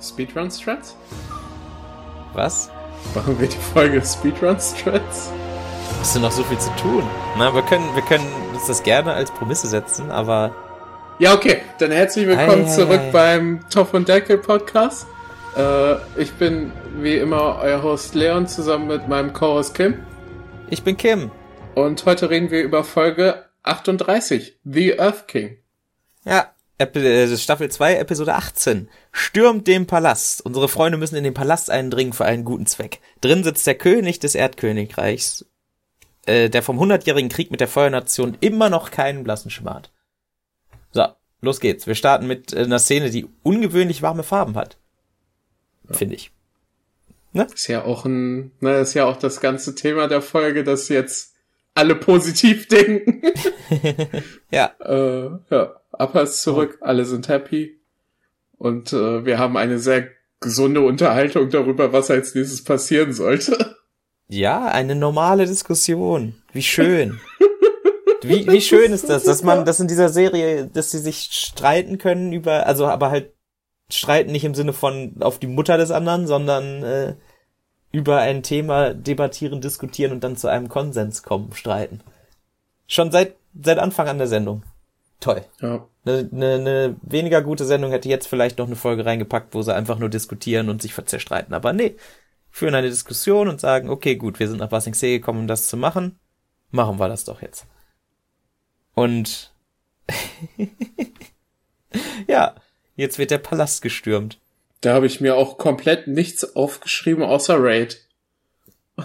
Speedrun-Strats? Was? Machen wir die Folge Speedrun-Strats? Hast du noch so viel zu tun? Na, wir können, wir können uns das gerne als Prämisse setzen, aber. Ja, okay. Dann herzlich willkommen Ei, zurück ei. beim Top und Deckel Podcast. Äh, ich bin wie immer euer Host Leon zusammen mit meinem Co-Host Kim. Ich bin Kim. Und heute reden wir über Folge 38, The Earth King. Ja, Staffel 2, Episode 18. Stürmt den Palast. Unsere Freunde müssen in den Palast eindringen für einen guten Zweck. Drin sitzt der König des Erdkönigreichs, äh, der vom hundertjährigen Krieg mit der Feuernation immer noch keinen blassen Schimmer hat. So, los geht's. Wir starten mit äh, einer Szene, die ungewöhnlich warme Farben hat. Finde ich. Ist ja auch ein, ne, ist ja auch das ganze Thema der Folge, dass jetzt alle positiv denken. Ja, äh, ja, Appa ist zurück, alle sind happy. Und äh, wir haben eine sehr gesunde Unterhaltung darüber, was als nächstes passieren sollte. Ja, eine normale Diskussion. Wie schön. Wie, wie schön ist das, dass man, dass in dieser Serie, dass sie sich streiten können über, also aber halt streiten nicht im Sinne von auf die Mutter des anderen, sondern äh, über ein Thema debattieren, diskutieren und dann zu einem Konsens kommen, streiten. Schon seit, seit Anfang an der Sendung. Toll. Ja. Eine, eine, eine weniger gute Sendung hätte jetzt vielleicht noch eine Folge reingepackt, wo sie einfach nur diskutieren und sich zerstreiten. Aber nee, führen eine Diskussion und sagen, okay, gut, wir sind nach Basingsee gekommen, um das zu machen. Machen wir das doch jetzt. Und ja, jetzt wird der Palast gestürmt. Da habe ich mir auch komplett nichts aufgeschrieben außer Raid.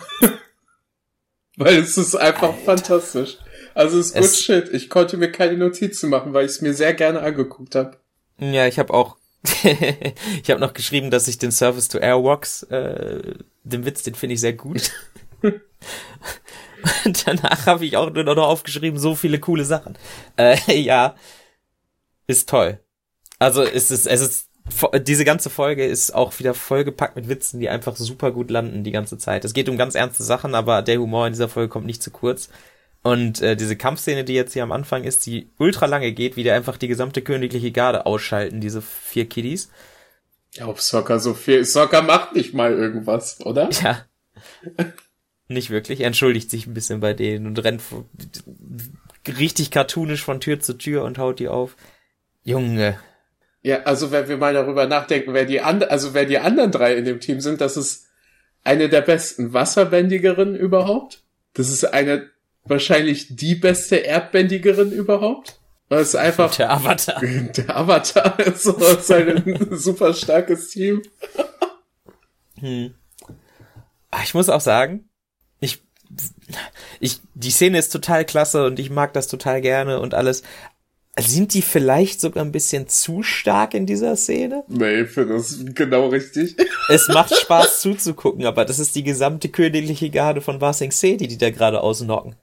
weil es ist einfach fantastisch. Also es ist gut Es- shit. Ich konnte mir keine Notizen machen, weil ich es mir sehr gerne angeguckt habe. Ja, ich habe auch, ich habe noch geschrieben, dass ich den Service to Airwalks, äh, den Witz, den finde ich sehr gut. Und danach habe ich auch nur noch aufgeschrieben, so viele coole Sachen. Äh, ja, ist toll. Also es ist, es ist, diese ganze Folge ist auch wieder vollgepackt mit Witzen, die einfach super gut landen die ganze Zeit. Es geht um ganz ernste Sachen, aber der Humor in dieser Folge kommt nicht zu kurz. Und äh, diese Kampfszene, die jetzt hier am Anfang ist, die ultra lange geht, wie die einfach die gesamte königliche Garde ausschalten, diese vier Kiddies. Ja, ob Soccer so viel. Soccer macht nicht mal irgendwas, oder? Ja. Nicht wirklich. Er entschuldigt sich ein bisschen bei denen und rennt richtig cartoonisch von Tür zu Tür und haut die auf. Junge. Ja, also wenn wir mal darüber nachdenken, wer die and also wer die anderen drei in dem Team sind, das ist eine der besten Wasserbändigerinnen überhaupt. Das ist eine wahrscheinlich die beste Erdbändigerin überhaupt. Das ist einfach Der Avatar. der Avatar ist, so, halt ein super starkes Team. Hm. Ah, Ich muss auch sagen, ich, ich, die Szene ist total klasse und ich mag das total gerne und alles. Sind die vielleicht sogar ein bisschen zu stark in dieser Szene? Nee, für das genau richtig. Es macht Spaß zuzugucken, aber das ist die gesamte königliche Garde von Basing Se, die die da gerade ausnocken.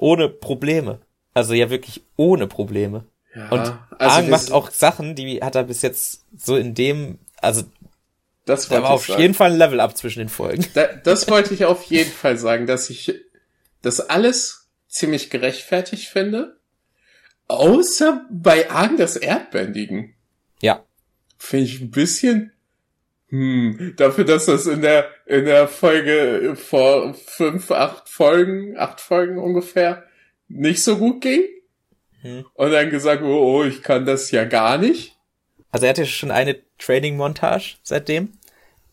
Ohne Probleme. Also ja wirklich ohne Probleme. Ja, Und also Aang macht auch Sachen, die hat er bis jetzt so in dem, also das da war auf sagen. jeden Fall ein Level up zwischen den Folgen. Da, das wollte ich auf jeden Fall sagen, dass ich das alles ziemlich gerechtfertigt finde. Außer bei Argen das Erdbändigen. Ja. Finde ich ein bisschen, hm, dafür, dass das in der, in der Folge vor fünf, acht Folgen, acht Folgen ungefähr nicht so gut ging. Hm. Und dann gesagt, oh, oh, ich kann das ja gar nicht. Also er hatte schon eine Training-Montage seitdem.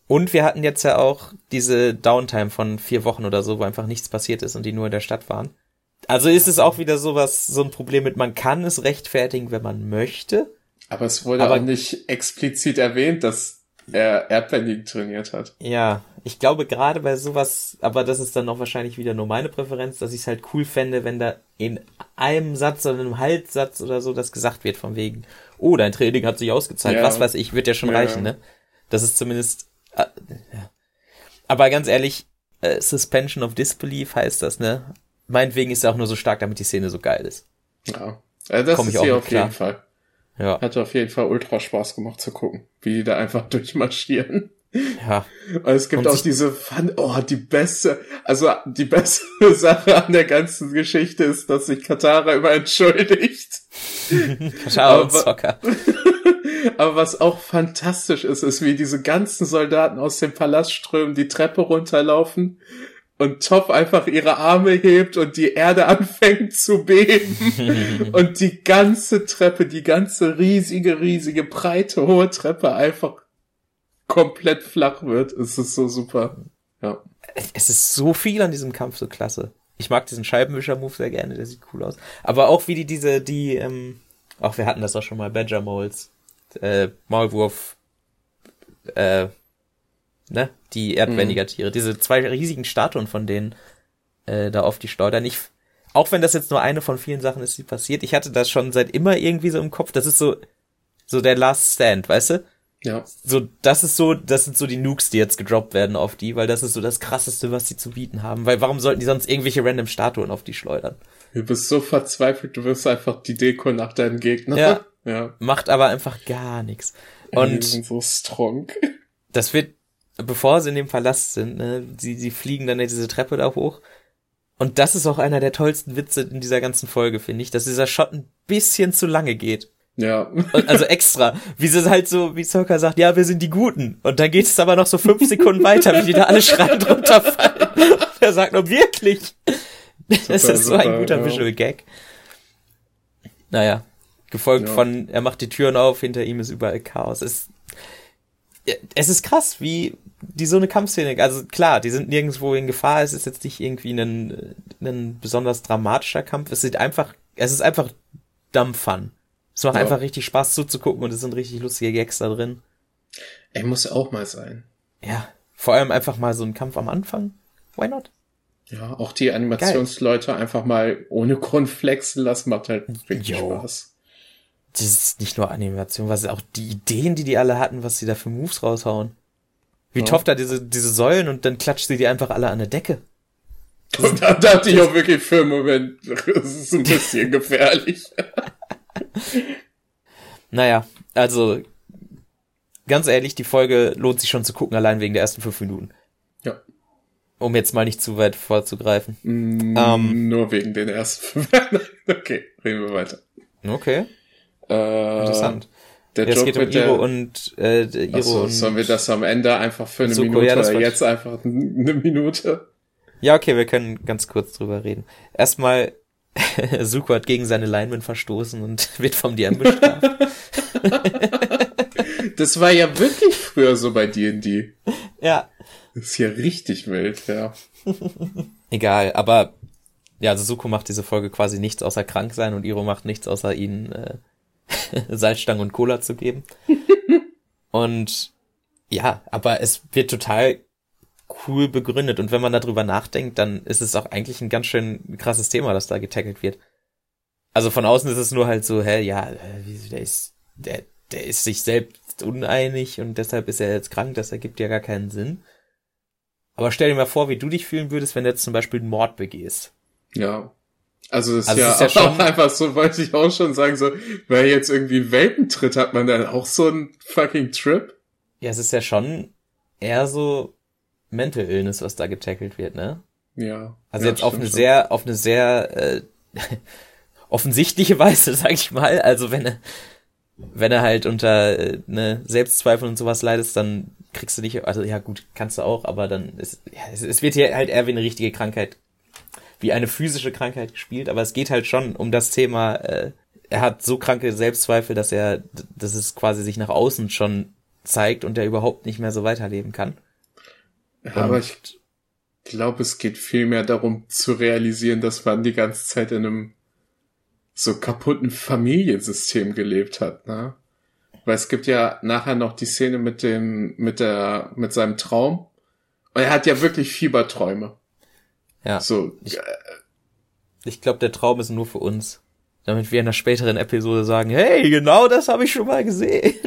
Und wir hatten jetzt ja auch diese Downtime von vier Wochen oder so, wo einfach nichts passiert ist und die nur in der Stadt waren. Also ist es auch wieder sowas, so ein Problem mit, man kann es rechtfertigen, wenn man möchte. Aber es wurde Aber- auch nicht explizit erwähnt, dass er Erdbändigen trainiert hat. Ja, ich glaube gerade bei sowas, aber das ist dann noch wahrscheinlich wieder nur meine Präferenz, dass ich es halt cool fände, wenn da in einem Satz oder einem Halbsatz oder so das gesagt wird von wegen, oh, dein Training hat sich ausgezahlt, Ja. was weiß ich, wird ja schon Ja, reichen, ne? Das ist zumindest, äh, ja. Aber ganz ehrlich, äh, Suspension of Disbelief heißt das, ne? Meinetwegen ist er auch nur so stark, damit die Szene so geil ist. Ja. Also das Komm ich ist auch hier auf klar. jeden Fall. Ja, Hat auf jeden Fall ultra Spaß gemacht zu gucken, wie die da einfach durchmarschieren. ja. Und es gibt Und auch diese Fun, oh, die beste, also die beste Sache an der ganzen Geschichte ist, dass sich Katara immer entschuldigt. Ciao, Aber- Zocker. Aber was auch fantastisch ist, ist, wie diese ganzen Soldaten aus dem Palast strömen, die Treppe runterlaufen und Top einfach ihre Arme hebt und die Erde anfängt zu beben und die ganze Treppe, die ganze riesige, riesige, breite, hohe Treppe einfach komplett flach wird. Es ist so super. Ja. Es ist so viel an diesem Kampf so klasse. Ich mag diesen Scheibenwischer-Move sehr gerne, der sieht cool aus. Aber auch wie die diese, die, ähm, auch wir hatten das auch schon mal, Badger Moles, äh, Maulwurf, äh, ne, die erdbändiger mhm. Tiere, diese zwei riesigen Statuen von denen äh, da auf die schleudern. Ich, auch wenn das jetzt nur eine von vielen Sachen ist, die passiert, ich hatte das schon seit immer irgendwie so im Kopf. Das ist so, so der Last Stand, weißt du? Ja. So, das ist so, das sind so die Nukes, die jetzt gedroppt werden auf die, weil das ist so das krasseste, was die zu bieten haben. Weil warum sollten die sonst irgendwelche random Statuen auf die schleudern? Du bist so verzweifelt, du wirst einfach die Deko nach deinen Gegnern. Ja. ja. Macht aber einfach gar nichts. Und so strong. Das wird, bevor sie in dem Palast sind, ne, sie, sie fliegen dann diese Treppe da hoch. Und das ist auch einer der tollsten Witze in dieser ganzen Folge, finde ich, dass dieser Shot ein bisschen zu lange geht. Ja. Also extra. Wie sie halt so, wie Zoka sagt, ja, wir sind die Guten. Und dann geht es aber noch so fünf Sekunden weiter, wie die da alle schreiend runterfallen. er sagt nur wirklich. Super, das ist so super, ein guter ja. Visual Gag. Naja. Gefolgt ja. von, er macht die Türen auf, hinter ihm ist überall Chaos. Es, es ist krass, wie die so eine Kampfszene, also klar, die sind nirgendwo in Gefahr, es ist jetzt nicht irgendwie ein, ein besonders dramatischer Kampf, es sieht einfach, es ist einfach dumb fun. Es macht ja. einfach richtig Spaß zuzugucken und es sind richtig lustige Gags da drin. Er muss auch mal sein. Ja, vor allem einfach mal so ein Kampf am Anfang. Why not? Ja, auch die Animationsleute einfach mal ohne Grund flexen lassen, macht halt richtig Yo. Spaß. Das ist nicht nur Animation, was auch die Ideen, die die alle hatten, was sie da für Moves raushauen. Wie ja. tough da diese, diese Säulen und dann klatscht sie die einfach alle an der Decke. Und da dachte ich auch wirklich für einen Moment, das ist ein bisschen gefährlich. naja, also ganz ehrlich, die Folge lohnt sich schon zu gucken, allein wegen der ersten fünf Minuten. Ja. Um jetzt mal nicht zu weit vorzugreifen. Mm, ähm, nur wegen den ersten fünf. okay, reden wir weiter. Okay. Äh, Interessant. Der ja, Joke es geht um Iro und äh, Iro Achso, und sollen wir das am Ende einfach für eine Suko, Minute ja, oder jetzt einfach eine Minute? Ja, okay, wir können ganz kurz drüber reden. Erstmal Suko hat gegen seine Lineman verstoßen und wird vom DM bestraft. das war ja wirklich früher so bei D&D. Ja. Das ist ja richtig wild, ja. Egal, aber ja, also Suko macht diese Folge quasi nichts außer krank sein und Iro macht nichts außer ihnen äh, Salzstangen und Cola zu geben. und ja, aber es wird total cool begründet. Und wenn man darüber nachdenkt, dann ist es auch eigentlich ein ganz schön krasses Thema, das da getackelt wird. Also von außen ist es nur halt so, hä, ja, äh, der ist, der, der ist sich selbst uneinig und deshalb ist er jetzt krank, das ergibt ja gar keinen Sinn. Aber stell dir mal vor, wie du dich fühlen würdest, wenn du jetzt zum Beispiel einen Mord begehst. Ja. Also das also ist ja, ist ja auch einfach so, wollte ich auch schon sagen, so, wer jetzt irgendwie Welpentritt, hat man dann auch so einen fucking Trip? Ja, es ist ja schon eher so, Mental Illness, was da getackelt wird, ne? Ja. Also ja, jetzt auf eine schon. sehr, auf eine sehr äh, offensichtliche Weise, sag ich mal. Also wenn er, wenn er halt unter äh, ne Selbstzweifel und sowas leidest, dann kriegst du nicht, also ja gut, kannst du auch, aber dann ist, ja, es, es wird hier halt eher wie eine richtige Krankheit, wie eine physische Krankheit gespielt, aber es geht halt schon um das Thema, äh, er hat so kranke Selbstzweifel, dass er, dass es quasi sich nach außen schon zeigt und er überhaupt nicht mehr so weiterleben kann. Ja, aber ich glaube, es geht viel mehr darum zu realisieren, dass man die ganze Zeit in einem so kaputten Familiensystem gelebt hat, ne? Weil es gibt ja nachher noch die Szene mit dem, mit der, mit seinem Traum. Und er hat ja wirklich Fieberträume. Ja. So. Ich, äh, ich glaube, der Traum ist nur für uns. Damit wir in einer späteren Episode sagen, hey, genau das habe ich schon mal gesehen.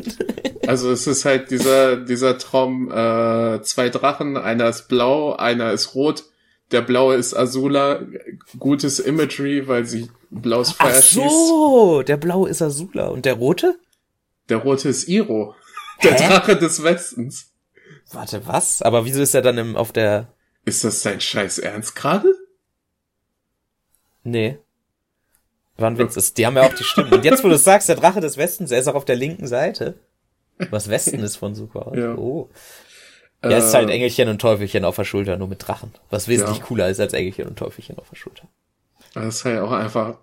Also es ist halt dieser, dieser Traum, äh, zwei Drachen, einer ist blau, einer ist rot. Der blaue ist Azula, gutes Imagery, weil sie blaues Feuer Ach so, schießt. der blaue ist Azula. Und der rote? Der rote ist Iro. Der Hä? Drache des Westens. Warte, was? Aber wieso ist er dann im, auf der... Ist das sein scheiß Ernst gerade? Nee. War ein Witz. Die haben ja auch die Stimmen. Und jetzt, wo du sagst, der Drache des Westens, er ist auch auf der linken Seite. Was Westen ist von aus. Ja. Oh. Ja, es ist halt Äh, Engelchen und Teufelchen auf der Schulter, nur mit Drachen. Was wesentlich Ja. cooler ist als Engelchen und Teufelchen auf der Schulter. Das ist halt auch einfach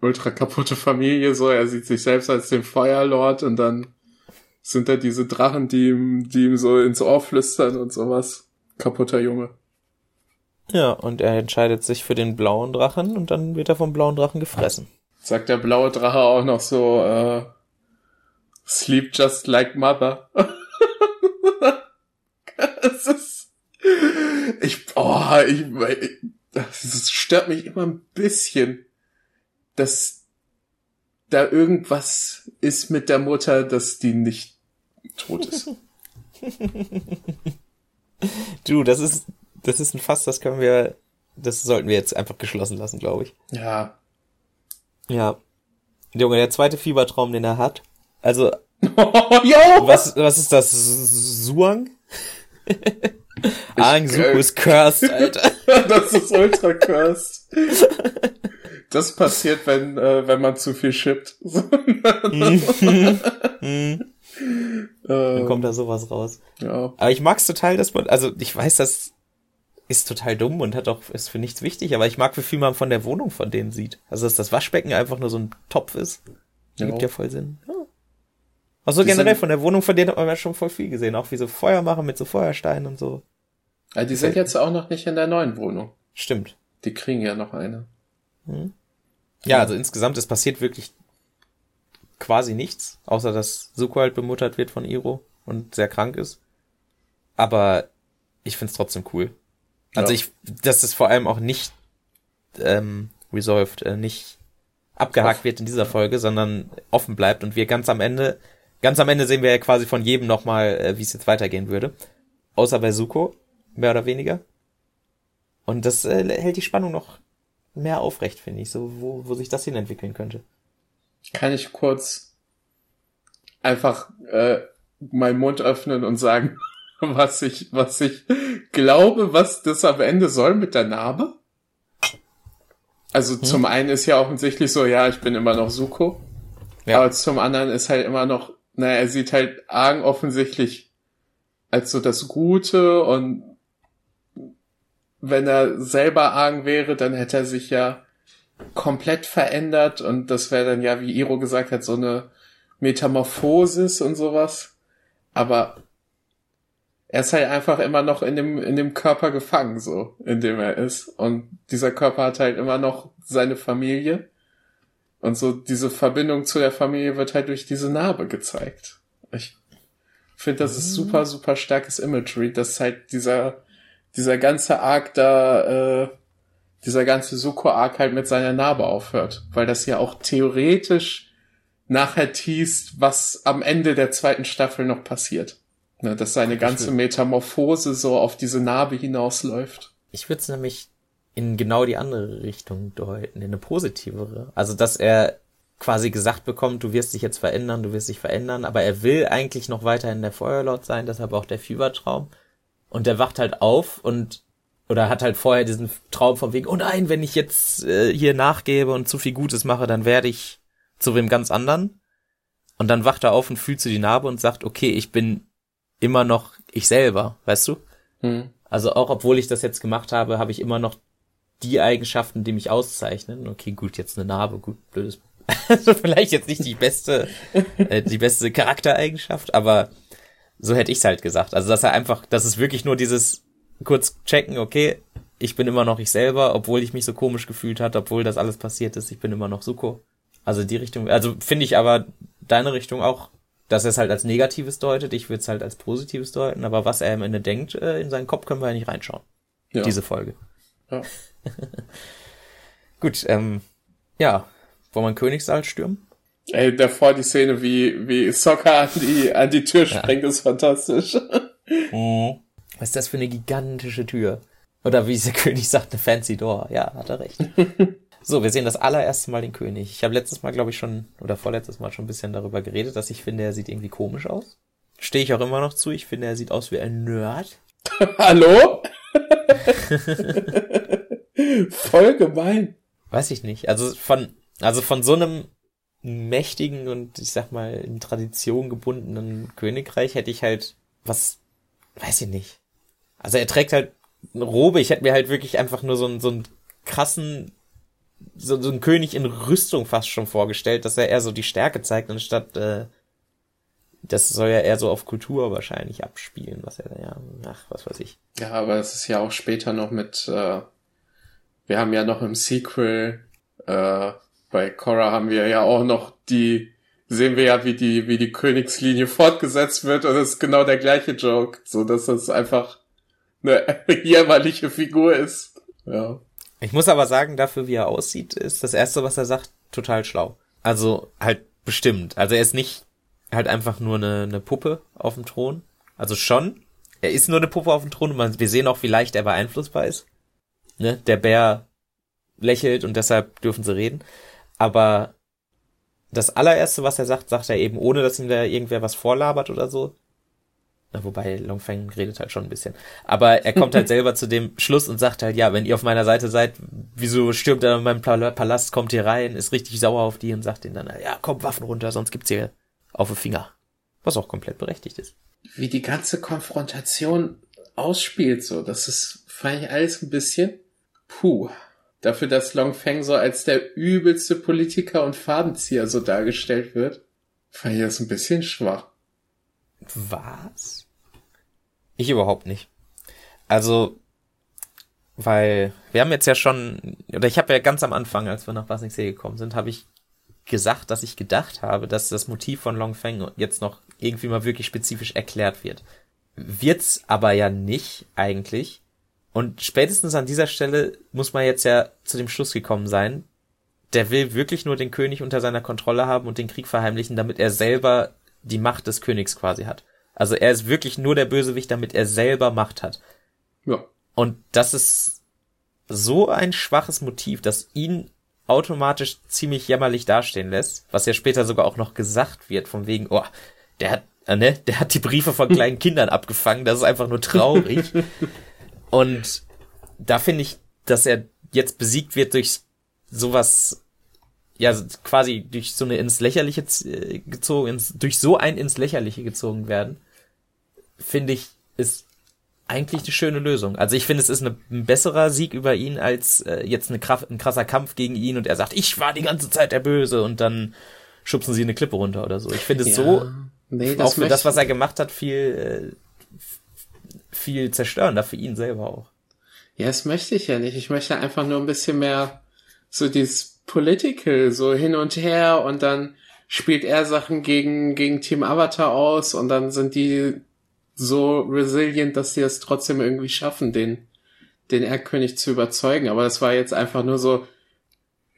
ultra kaputte Familie, so. Er sieht sich selbst als den Feuerlord und dann sind da diese Drachen, die ihm, die ihm so ins Ohr flüstern und sowas. Kaputter Junge. Ja, und er entscheidet sich für den blauen Drachen und dann wird er vom blauen Drachen gefressen. Sagt der blaue Drache auch noch so, äh, sleep just like mother. es ist, ich, oh, ich, ich, das stört mich immer ein bisschen, dass da irgendwas ist mit der Mutter, dass die nicht tot ist. Du, das ist, das ist ein Fass, das können wir, das sollten wir jetzt einfach geschlossen lassen, glaube ich. Ja. Ja. Junge, der zweite Fiebertraum, den er hat. Also, jo! was, was ist das? Suang? Aang Suko äh, ist cursed, Alter. Das ist ultra cursed. Das passiert, wenn, äh, wenn man zu viel shippt. Hm, äh, Dann kommt da sowas raus. ja. Aber ich mag's total, dass man, also ich weiß, das ist total dumm und hat auch, ist für nichts wichtig, aber ich mag, wie viel man von der Wohnung von denen sieht. Also, dass das Waschbecken einfach nur so ein Topf ist. Ja. Gibt ja voll Sinn. Ja. Also Die generell sind- von der Wohnung von denen hat man ja schon voll viel gesehen. Auch wie so Feuer machen mit so Feuersteinen und so. Ja, die sind jetzt auch noch nicht in der neuen Wohnung. Stimmt. Die kriegen ja noch eine. Ja, also insgesamt, es passiert wirklich quasi nichts, außer dass Suko halt bemuttert wird von Iro und sehr krank ist. Aber ich find's trotzdem cool. Also Ja. ich, dass es vor allem auch nicht ähm, resolved, äh, nicht abgehakt wird in dieser Folge, sondern offen bleibt und wir ganz am Ende, ganz am Ende sehen wir ja quasi von jedem nochmal, äh, wie es jetzt weitergehen würde. Außer bei Suko, mehr oder weniger. Und das äh, hält die Spannung noch mehr aufrecht, finde ich, so wo, wo sich das hin entwickeln könnte. Kann ich kurz einfach äh, meinen Mund öffnen und sagen, was ich, was ich glaube, was das am Ende soll mit der Narbe? Also zum einen ist ja offensichtlich so, ja, ich bin immer noch Suko. Ja. Aber zum anderen ist halt immer noch, naja, er sieht halt Argen offensichtlich als so das Gute und wenn er selber Argen wäre, dann hätte er sich ja komplett verändert und das wäre dann ja, wie Iro gesagt hat, so eine Metamorphosis und sowas. Aber er ist halt einfach immer noch in dem, in dem Körper gefangen, so, in dem er ist. Und dieser Körper hat halt immer noch seine Familie. Und so diese Verbindung zu der Familie wird halt durch diese Narbe gezeigt. Ich finde, das ist super, super starkes Imagery, dass halt dieser, dieser ganze Arc da, äh, dieser ganze Suko-Arc halt mit seiner Narbe aufhört. Weil das ja auch theoretisch nachher teast, was am Ende der zweiten Staffel noch passiert. Ne, dass seine ganze Metamorphose so auf diese Narbe hinausläuft. Ich würde es nämlich in genau die andere Richtung deuten, in eine positivere. Also, dass er quasi gesagt bekommt, du wirst dich jetzt verändern, du wirst dich verändern, aber er will eigentlich noch weiterhin der Feuerlord sein, deshalb auch der Fiebertraum. Und der wacht halt auf und oder hat halt vorher diesen Traum von wegen, oh nein, wenn ich jetzt äh, hier nachgebe und zu viel Gutes mache, dann werde ich zu wem ganz anderen. Und dann wacht er auf und fühlt zu die Narbe und sagt, okay, ich bin immer noch ich selber, weißt du? Hm. Also auch obwohl ich das jetzt gemacht habe, habe ich immer noch die Eigenschaften, die mich auszeichnen. Okay, gut, jetzt eine Narbe, gut, blödes. Also vielleicht jetzt nicht die beste, äh, die beste Charaktereigenschaft, aber so hätte ich's halt gesagt. Also dass er einfach, dass es wirklich nur dieses kurz checken, okay, ich bin immer noch ich selber, obwohl ich mich so komisch gefühlt hat, obwohl das alles passiert ist, ich bin immer noch Suko. Also die Richtung, also finde ich aber deine Richtung auch, dass er es halt als Negatives deutet, ich würde es halt als Positives deuten, aber was er am Ende denkt, äh, in seinen Kopf können wir ja nicht reinschauen. Ja. Diese Folge. Ja. Gut, ähm, ja, wollen wir einen Königssaal stürmen? Ey, davor die Szene, wie, wie Soccer an die, an die Tür springt, ist fantastisch. Was ist das für eine gigantische Tür? Oder wie der König sagt, eine fancy door. Ja, hat er recht. So, wir sehen das allererste Mal den König. Ich habe letztes Mal, glaube ich, schon, oder vorletztes Mal schon ein bisschen darüber geredet, dass ich finde, er sieht irgendwie komisch aus. Stehe ich auch immer noch zu. Ich finde, er sieht aus wie ein Nerd. Hallo? Voll gemein. Weiß ich nicht. Also von, also von so einem mächtigen und ich sag mal in Tradition gebundenen Königreich hätte ich halt was, weiß ich nicht. Also er trägt halt eine Robe, ich hätte mir halt wirklich einfach nur so einen, so einen krassen, so, so einen König in Rüstung fast schon vorgestellt, dass er eher so die Stärke zeigt, anstatt, äh, das soll ja eher so auf Kultur wahrscheinlich abspielen, was er ja, ach, was weiß ich. Ja, aber es ist ja auch später noch mit, äh, wir haben ja noch im Sequel, äh, bei Korra haben wir ja auch noch die, sehen wir ja, wie die, wie die Königslinie fortgesetzt wird und es ist genau der gleiche Joke, so dass das einfach eine jämmerliche Figur ist. Ja. Ich muss aber sagen, dafür wie er aussieht, ist das erste, was er sagt, total schlau. Also halt bestimmt. Also er ist nicht halt einfach nur eine, eine Puppe auf dem Thron. Also schon. Er ist nur eine Puppe auf dem Thron und man, wir sehen auch, wie leicht er beeinflussbar ist. Ne? Der Bär lächelt und deshalb dürfen sie reden. Aber das allererste, was er sagt, sagt er eben, ohne dass ihm da irgendwer was vorlabert oder so. Wobei Longfeng redet halt schon ein bisschen. Aber er kommt halt selber zu dem Schluss und sagt halt, ja, wenn ihr auf meiner Seite seid, wieso stürmt er in meinem Palast, kommt hier rein, ist richtig sauer auf die und sagt ihnen dann, ja, komm, Waffen runter, sonst gibt's hier auf den Finger. Was auch komplett berechtigt ist. Wie die ganze Konfrontation ausspielt, so, das ist, fand ich alles ein bisschen, puh. Dafür, dass Longfeng so als der übelste Politiker und Fadenzieher so dargestellt wird, fand ich das ein bisschen schwach. Was? Ich überhaupt nicht. Also, weil wir haben jetzt ja schon, oder ich habe ja ganz am Anfang, als wir nach Basingsee gekommen sind, habe ich gesagt, dass ich gedacht habe, dass das Motiv von Longfeng jetzt noch irgendwie mal wirklich spezifisch erklärt wird. Wird's aber ja nicht eigentlich. Und spätestens an dieser Stelle muss man jetzt ja zu dem Schluss gekommen sein, der will wirklich nur den König unter seiner Kontrolle haben und den Krieg verheimlichen, damit er selber die Macht des Königs quasi hat. Also er ist wirklich nur der Bösewicht, damit er selber Macht hat. Ja. Und das ist so ein schwaches Motiv, das ihn automatisch ziemlich jämmerlich dastehen lässt, was ja später sogar auch noch gesagt wird, von wegen, oh, der hat, äh, ne, der hat die Briefe von kleinen Kindern abgefangen, das ist einfach nur traurig. Und da finde ich, dass er jetzt besiegt wird durch sowas ja quasi durch so eine ins Lächerliche äh, gezogen, ins, durch so ein ins Lächerliche gezogen werden, finde ich, ist eigentlich eine schöne Lösung. Also ich finde, es ist eine, ein besserer Sieg über ihn als äh, jetzt eine Kraft, ein krasser Kampf gegen ihn und er sagt, ich war die ganze Zeit der Böse und dann schubsen sie eine Klippe runter oder so. Ich finde es ja, so, nee, auch für das, was er gemacht hat, viel, äh, viel zerstörender für ihn selber auch. Ja, das möchte ich ja nicht. Ich möchte einfach nur ein bisschen mehr so dieses Political, so hin und her und dann spielt er Sachen gegen, gegen Team Avatar aus und dann sind die so resilient, dass sie es trotzdem irgendwie schaffen, den, den Erdkönig zu überzeugen. Aber das war jetzt einfach nur so,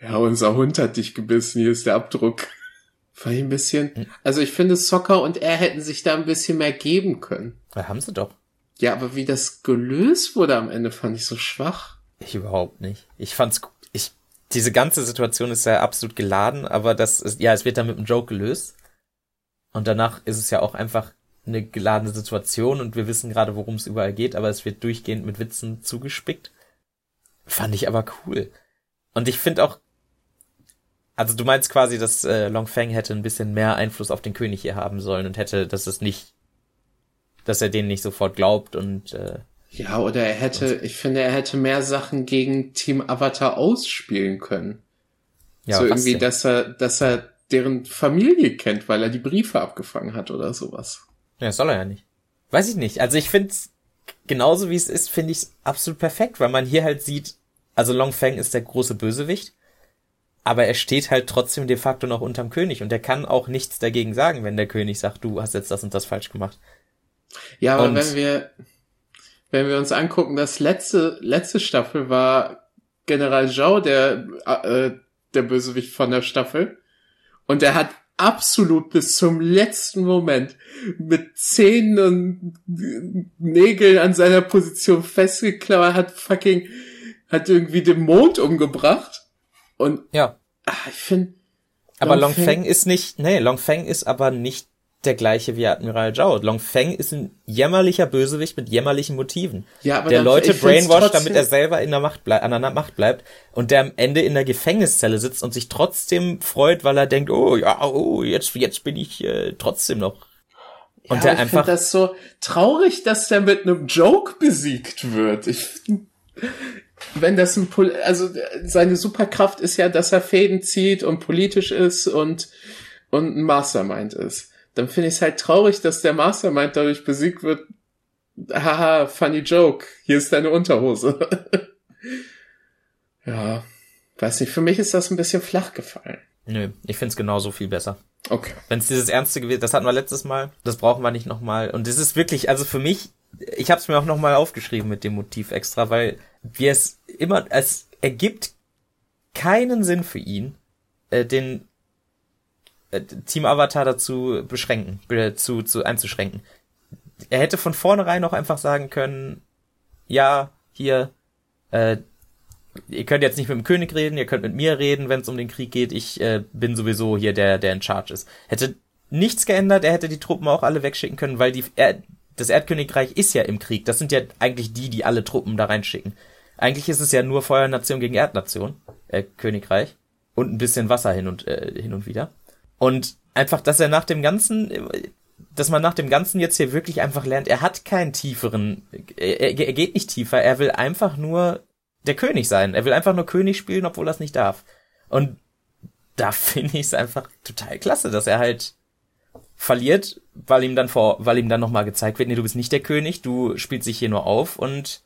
ja, unser Hund hat dich gebissen, hier ist der Abdruck. War ich ein bisschen. Hm. Also ich finde, Soccer und er hätten sich da ein bisschen mehr geben können. Ja, haben sie doch. Ja, aber wie das gelöst wurde am Ende, fand ich so schwach. Ich überhaupt nicht. Ich fand's, ich diese ganze Situation ist ja absolut geladen, aber das ist, ja, es wird dann mit einem Joke gelöst. Und danach ist es ja auch einfach eine geladene Situation und wir wissen gerade, worum es überall geht, aber es wird durchgehend mit Witzen zugespickt. Fand ich aber cool. Und ich finde auch, also du meinst quasi, dass äh, Long Feng hätte ein bisschen mehr Einfluss auf den König hier haben sollen und hätte, dass es nicht, dass er den nicht sofort glaubt und äh, ja, oder er hätte, ich finde, er hätte mehr Sachen gegen Team Avatar ausspielen können. Ja, so irgendwie, denn? dass er, dass er deren Familie kennt, weil er die Briefe abgefangen hat oder sowas. Ja, soll er ja nicht. Weiß ich nicht. Also ich finde genauso wie es ist, finde ich es absolut perfekt, weil man hier halt sieht, also Long Feng ist der große Bösewicht, aber er steht halt trotzdem de facto noch unterm König und er kann auch nichts dagegen sagen, wenn der König sagt, du hast jetzt das und das falsch gemacht. Ja, aber und wenn wir, wenn wir uns angucken, das letzte, letzte Staffel war General Zhao, der, äh, der Bösewicht von der Staffel. Und er hat absolut bis zum letzten Moment mit Zähnen und Nägeln an seiner Position festgeklammert, hat fucking, hat irgendwie den Mond umgebracht. Und ja. Ach, ich finde. Aber Long Feng ist nicht, nee, Long Feng ist aber nicht der gleiche wie Admiral Zhao. Long Feng ist ein jämmerlicher Bösewicht mit jämmerlichen Motiven. Ja, aber der dann- Leute brainwasht, trotzdem- damit er selber in der Macht an der Macht bleibt und der am Ende in der Gefängniszelle sitzt und sich trotzdem freut, weil er denkt, oh ja, oh, jetzt, jetzt bin ich äh, trotzdem noch. Und ja, der ich einfach, finde das so traurig, dass der mit einem Joke besiegt wird. Ich, wenn das ein, Pol also seine Superkraft ist ja, dass er Fäden zieht und politisch ist und und ein Mastermind ist. Dann finde ich es halt traurig, dass der Mastermind dadurch besiegt wird. Haha, funny joke. Hier ist deine Unterhose. ja, weiß nicht. Für mich ist das ein bisschen flach gefallen. nö, ich find's genauso viel besser. Okay. Wenn es dieses Ernste gewesen, das hatten wir letztes Mal, das brauchen wir nicht nochmal. Und das ist wirklich, also für mich, ich habe es mir auch nochmal aufgeschrieben mit dem Motiv extra, weil wir es immer, es ergibt keinen Sinn für ihn, äh, den äh, Team Avatar dazu beschränken, äh, zu, zu einzuschränken. Er hätte von vornherein auch einfach sagen können, ja, hier, äh, ihr könnt jetzt nicht mit dem König reden, ihr könnt mit mir reden, wenn es um den Krieg geht. Ich äh, bin sowieso hier der, der in Charge ist. Hätte nichts geändert, er hätte die Truppen auch alle wegschicken können, weil die er, das Erdkönigreich ist ja im Krieg. Das sind ja eigentlich die, die alle Truppen da reinschicken. Eigentlich ist es ja nur Feuernation gegen Erdnation, äh, Königreich. Und ein bisschen Wasser hin und, äh, hin und wieder. Und einfach, dass er nach dem Ganzen, dass man nach dem Ganzen jetzt hier wirklich einfach lernt, er hat keinen tieferen, er, er er geht nicht tiefer, er will einfach nur der König sein. Er will einfach nur König spielen, obwohl er es nicht darf. Und da finde ich es einfach total klasse, dass er halt verliert, weil ihm dann vor, weil ihm dann nochmal gezeigt wird, nee, du bist nicht der König, du spielst dich hier nur auf und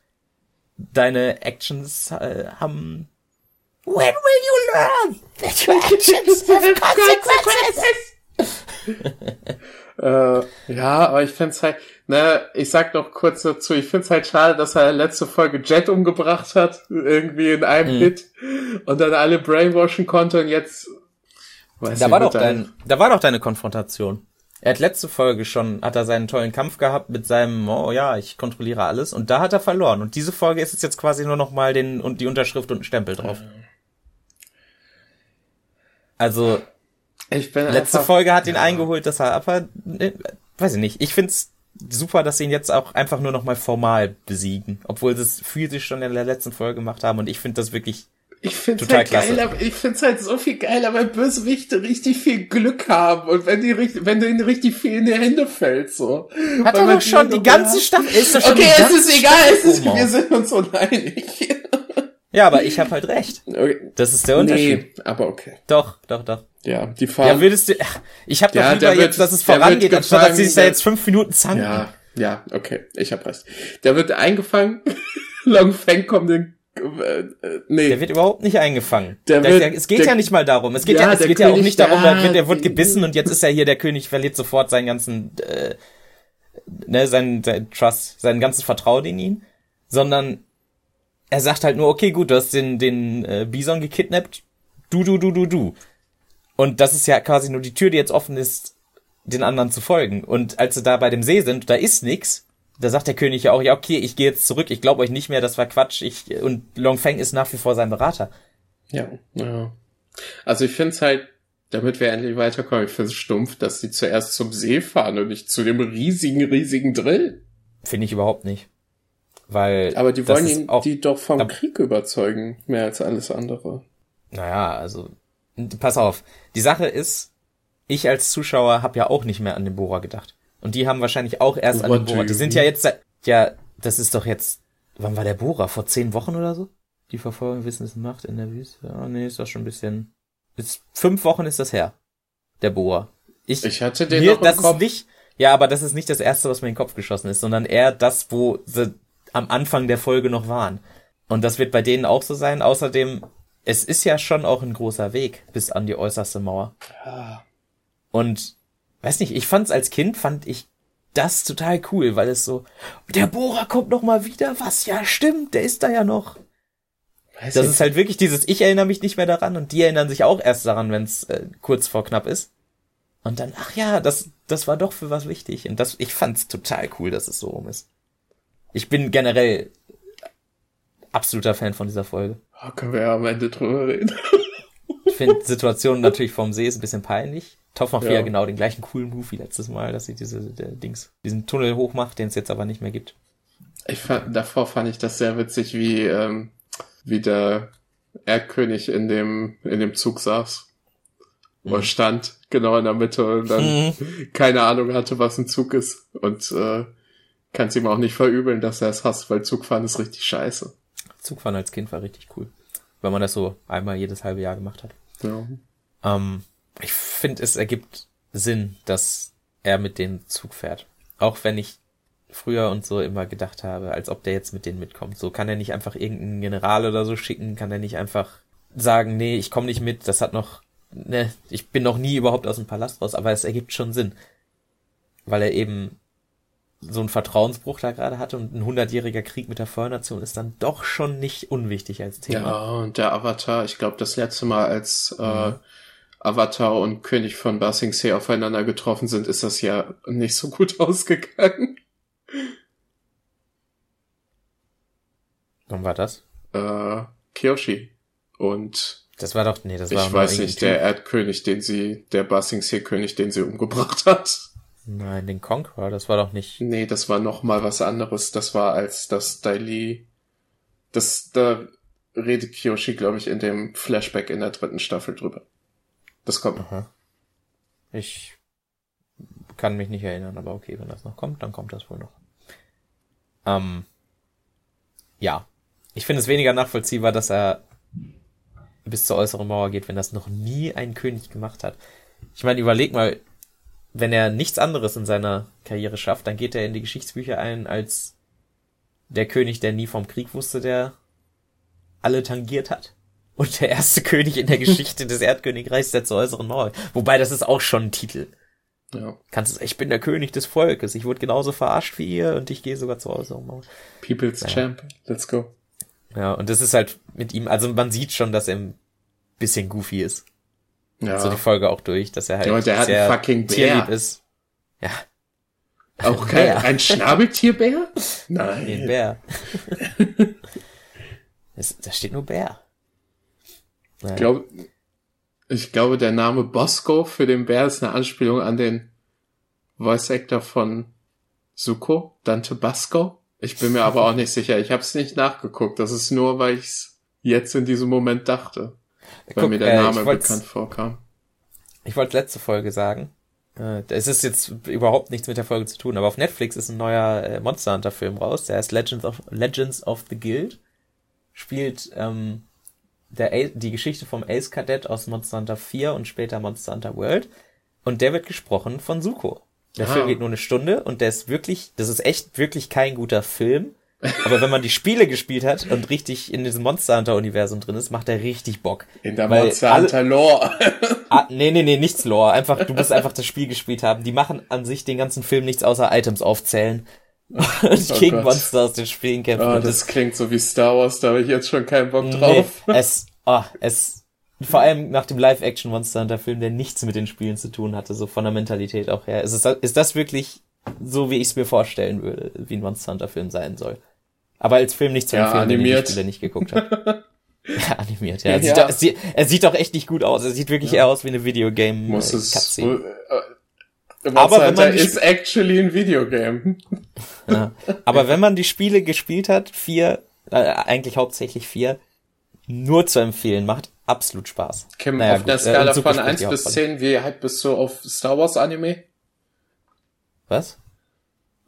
deine Actions äh, haben When will you learn that your actions have consequences? Äh, ja, aber ich find's halt, ne, ich sag noch kurz dazu, ich find's halt schade, dass er letzte Folge Jet umgebracht hat, irgendwie in einem Mhm. Hit und dann alle brainwashen konnte und jetzt. Weiß Da war doch dein, da war doch deine Konfrontation. Er hat letzte Folge schon, hat er seinen tollen Kampf gehabt mit seinem, oh ja, ich kontrolliere alles und da hat er verloren. Und diese Folge ist es jetzt quasi nur noch mal den, und die Unterschrift und ein Stempel drauf. Also, Ich bin letzte Folge hat ihn eingeholt, dass er, aber, ne, weiß ich nicht. Ich find's super, dass sie ihn jetzt auch einfach nur noch mal formal besiegen. Obwohl sie es physisch schon in der letzten Folge gemacht haben und ich finde das wirklich, Ich find's Total halt geil, klasse. aber ich find's halt so viel geiler, wenn Bösewichte richtig viel Glück haben und wenn die richtig, wenn denen richtig viel in die Hände fällt, so. hat Weil er doch schon die ganze ja- Staffel, ist doch schon Okay, es ist egal, es ist, wir sind uns uneinig. Ja, aber ich habe halt recht. Okay. Das ist der Unterschied. Nee, aber okay. Doch, doch, doch. Ja, die Ja, Farben. würdest du, ich habe doch Ja, lieber der wird- jetzt, dass es der vorangeht, anstatt dass sie sich da jetzt fünf Minuten zanken. Ja, ja, okay, ich hab recht. Der wird eingefangen. Long Feng kommt in, äh, äh, nee. Der wird überhaupt nicht eingefangen. Der Der wird- es geht der- ja nicht mal darum. Es geht ja, Ja, es der geht ja auch nicht darum, ja, der, der wird gebissen und jetzt ist er hier, der König verliert sofort seinen ganzen, äh, ne, seinen, seinen Trust, seinen ganzen Vertrauen in ihn, sondern er sagt halt nur, okay, gut, du hast den, den äh, Bison gekidnappt, du, du, du, du, du. Und das ist ja quasi nur die Tür, die jetzt offen ist, den anderen zu folgen. Und als sie da bei dem See sind, da ist nix, da sagt der König ja auch, ja, okay, ich gehe jetzt zurück, ich glaube euch nicht mehr, das war Quatsch. Ich, und Long Feng ist nach wie vor sein Berater. Ja, ja. Also ich find's halt, damit wir endlich weiterkommen, ich find's stumpf, dass die zuerst zum See fahren und nicht zu dem riesigen, riesigen Drill. Finde ich überhaupt nicht. Weil. Aber die wollen ihn, auch, die doch vom da- Krieg überzeugen, mehr als alles andere. Naja, also. Pass auf. Die Sache ist, ich als Zuschauer habe ja auch nicht mehr an den Bohrer gedacht. Und die haben wahrscheinlich auch erst an What den do Bohrer. Die sind ja jetzt seit. Ja, das ist doch jetzt. Wann war der Bohrer? Vor zehn Wochen oder so? Die Verfolgung Wissensmacht in der Wüste. Oh nee, ist doch schon ein bisschen. Ist, fünf Wochen ist das her. Der Bohrer. Ich, Ich hatte den Mir, noch im das Kopf. ist nicht, ja, aber das ist nicht das erste, was mir in den Kopf geschossen ist, sondern eher das, wo sie am Anfang der Folge noch waren. Und das wird bei denen auch so sein. Außerdem, es ist ja schon auch ein großer Weg bis an die äußerste Mauer. Und weiß nicht, ich fand's als Kind, fand ich das total cool, weil es so, der Bohrer kommt noch mal wieder, was ja stimmt, der ist da ja noch. Weiß Das ist halt wirklich dieses, ich erinnere mich nicht mehr daran und die erinnern sich auch erst daran, wenn es äh, kurz vor knapp ist. Und dann, ach ja, das, das war doch für was wichtig. Und das, ich fand's total cool, dass es so rum ist. Ich bin generell absoluter Fan von dieser Folge. Oh, können wir ja am Ende drüber reden. Ich finde Situationen natürlich vom See ist ein bisschen peinlich. Topf macht Ja. wieder genau den gleichen coolen Move wie letztes Mal, dass sie diese Dings, diesen Tunnel hochmacht, den es jetzt aber nicht mehr gibt. Ich fand, davor fand ich das sehr witzig, wie, ähm, wie der Erdkönig in dem, in dem Zug saß. Oder Mhm. stand genau in der Mitte und dann Mhm. keine Ahnung hatte, was ein Zug ist. Und äh, kann es ihm auch nicht verübeln, dass er es hasst, weil Zugfahren ist richtig scheiße. Zugfahren als Kind war richtig cool. Weil man das so einmal jedes halbe Jahr gemacht hat. Ja. Ähm, ich finde, es ergibt Sinn, dass er mit denen Zug fährt. Auch wenn ich früher und so immer gedacht habe, als ob der jetzt mit denen mitkommt. So kann er nicht einfach irgendeinen General oder so schicken, kann er nicht einfach sagen, nee, ich komme nicht mit, das hat noch, ne, ich bin noch nie überhaupt aus dem Palast raus, aber es ergibt schon Sinn. Weil er eben so einen Vertrauensbruch da gerade hatte und ein hundertjähriger Krieg mit der Feuernation ist dann doch schon nicht unwichtig als Thema. Ja, und der Avatar, ich glaube, das letzte Mal, als äh, Mhm. Avatar und König von Ba Sing Se aufeinander getroffen sind, ist das ja nicht so gut ausgegangen. Wann war das? Äh, Kyoshi. Und Das war doch, nee, das war ich weiß nicht, der Erdkönig, den sie, der Ba Sing Se König, den sie umgebracht hat. Nein, den Conqueror, das war doch nicht. Nee, das war noch mal was anderes. Das war als das Daily. Das, da redet Kyoshi, glaube ich, in dem Flashback in der dritten Staffel drüber. Das kommt noch. Aha. Ich kann mich nicht erinnern, aber okay, wenn das noch kommt, dann kommt das wohl noch. Ähm, ja. Ich finde es weniger nachvollziehbar, dass er bis zur äußeren Mauer geht, wenn das noch nie ein König gemacht hat. Ich meine, überleg mal, wenn er nichts anderes in seiner Karriere schafft, dann geht er in die Geschichtsbücher ein als der König, der nie vom Krieg wusste, der alle tangiert hat. Und der erste König in der Geschichte des Erdkönigreichs, der zur äußeren Mauer. Wobei, das ist auch schon ein Titel. Ja. Kannst du, ich bin der König des Volkes. Ich wurde genauso verarscht wie ihr und ich gehe sogar zur äußeren Mauer. People's Champ. Let's go. Ja, und das ist halt mit ihm, also man sieht schon, dass er ein bisschen goofy ist. Ja. So die Folge auch durch, dass er halt Ja, der hat einen fucking Bär. tierlieb ist. Ja, Auch kein, Bär. ein Schnabeltierbär? nee, ein Nein. Bär. es, da steht nur Bär. Naja. Ich glaube, ich glaube, der Name Bosco für den Bär ist eine Anspielung an den Voice Actor von Zuko, Dante Basco. Ich bin mir aber auch nicht sicher. Ich habe es nicht nachgeguckt. Das ist nur, weil ich es jetzt in diesem Moment dachte. Weil Guck, mir der äh, Name ich wollt's- bekannt vorkam. Ich wollte letzte Folge sagen. Äh, Es ist jetzt überhaupt nichts mit der Folge zu tun, aber auf Netflix ist ein neuer äh, Monster Hunter Film raus. Der heißt Legends of Legends of the Guild. Spielt ähm, der A die Geschichte vom Ace Cadet aus Monster Hunter 4 und später Monster Hunter World. Und der wird gesprochen von Suko. Der Ah. Film geht nur eine Stunde und der ist wirklich, das ist echt wirklich kein guter Film. Aber wenn man die Spiele gespielt hat und richtig in diesem Monster Hunter Universum drin ist, macht er richtig Bock. In der Weil Monster alle- Hunter Lore. Ah, nee, nee, nee, nichts Lore. Einfach, du musst einfach das Spiel gespielt haben. Die machen an sich den ganzen Film nichts außer Items aufzählen. Und Oh gegen Gott. Monster aus den Spielen kämpfen. Oh, Und das klingt so wie Star Wars, da habe ich jetzt schon keinen Bock nee, drauf. es, oh, es, vor allem nach dem Live-Action Monster Hunter Film, der nichts mit den Spielen zu tun hatte, so von der Mentalität auch her. Ist, es, ist das wirklich so, wie ich es mir vorstellen würde, wie ein Monster Hunter Film sein soll? Aber als Film nicht zu Ja, empfehlen, wenn ihr animiert. die Spiele nicht geguckt habt. Ja, animiert, ja. Ja. Er, sieht, doch- er sieht doch echt nicht gut aus. Er sieht wirklich eher aus wie eine Videogame Muss äh, es. Cutscene. Äh, Aber wenn man die ist actually ein Videogame. Ja. Aber wenn man die Spiele gespielt hat, vier, äh, eigentlich hauptsächlich vier, nur zu empfehlen, macht absolut Spaß. Kim, Naja, auf der gut, äh, Skala Zuko von spricht 1 die bis Hauptrolle. 10, wie hype bist du auf Star Wars Anime? Was?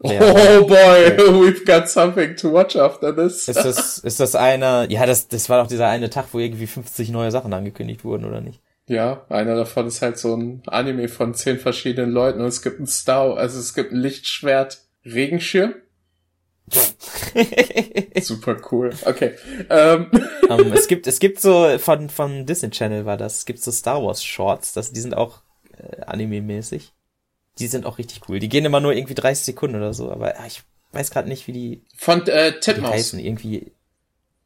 Oh boy, we've got something to watch after this. Ist das, ist das einer, ja, das, das war doch dieser eine Tag, wo irgendwie 50 neue Sachen angekündigt wurden, oder nicht? Ja, einer davon ist halt so ein Anime von zehn verschiedenen Leuten und es gibt ein Star, also es gibt ein Lichtschwert Regenschirm. Super cool. Okay. Ähm, ähm, es gibt, es gibt so, von, von Disney Channel war das, es gibt so Star Wars Shorts, das, die sind auch äh, anime-mäßig. Die sind auch richtig cool. Die gehen immer nur irgendwie 30 Sekunden oder so, aber ah, ich weiß gerade nicht, wie die, von äh, die Titmaus. heißen. Irgendwie,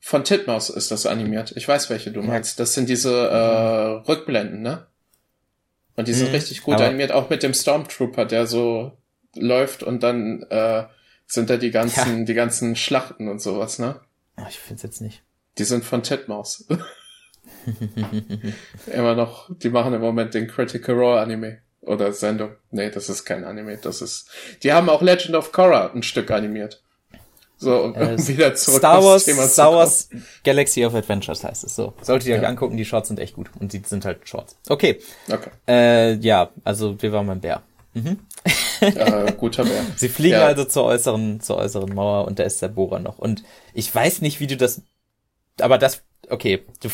Von Titmaus ist das animiert. Ich weiß, welche du meinst. Das sind diese äh, Rückblenden, ne? Und die sind Mhm, richtig gut animiert, auch mit dem Stormtrooper, der so läuft und dann äh, sind da die ganzen, die ganzen Schlachten und sowas, ne? ah, ich find's jetzt nicht. Die sind von Titmaus. Immer noch, die machen im Moment den Critical Role Anime. Oder Sendung. Nee, das ist kein Anime, das ist. Die haben auch Legend of Korra ein Stück animiert. So, um Äh, wieder zurück Star Wars, Star. Wars Galaxy of Adventures heißt es so. Solltet ihr euch Ja. angucken, die Shorts sind echt gut. Und die sind halt Shorts. Okay. Okay. Äh, ja, also wir waren beim Bär. Äh, guter Bär. Sie fliegen Ja. also zur äußeren, zur äußeren Mauer und da ist der Bohrer noch. Und ich weiß nicht, wie du das, aber das, okay, du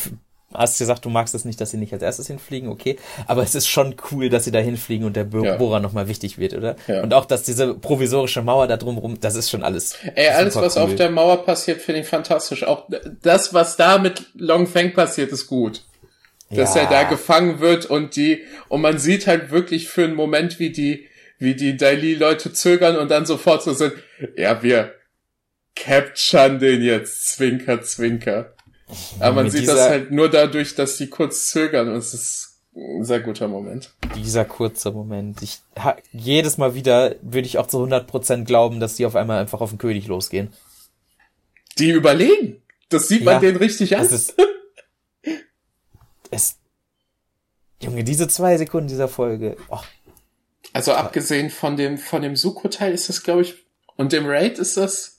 hast gesagt, du magst es nicht, dass sie nicht als erstes hinfliegen, okay, aber es ist schon cool, dass sie da hinfliegen und der Bo Ja. Bohrer nochmal wichtig wird, oder? Ja. Und auch, dass diese provisorische Mauer da drumrum, das ist schon alles. Ey, alles, was cool. auf der Mauer passiert, finde ich fantastisch. Auch das, was da mit Long Feng passiert, ist gut. Dass Ja. er da gefangen wird und die, und man sieht halt wirklich für einen Moment, wie die, wie die Daily-Leute zögern und dann sofort so sind, ja, wir capturen den jetzt, zwinker, zwinker. Aber man sieht das halt nur dadurch, dass die kurz zögern und es ist ein sehr guter Moment. Dieser kurze Moment. Ich, ha, jedes Mal wieder würde ich auch zu 100% glauben, dass die auf einmal einfach auf den König losgehen. Die überlegen. Das sieht man Ja. denen richtig an. Es ist. Es. Junge, diese zwei Sekunden dieser Folge. Oh, Also abgesehen von dem, von dem Suko-Teil ist das, glaube ich, und dem Raid ist das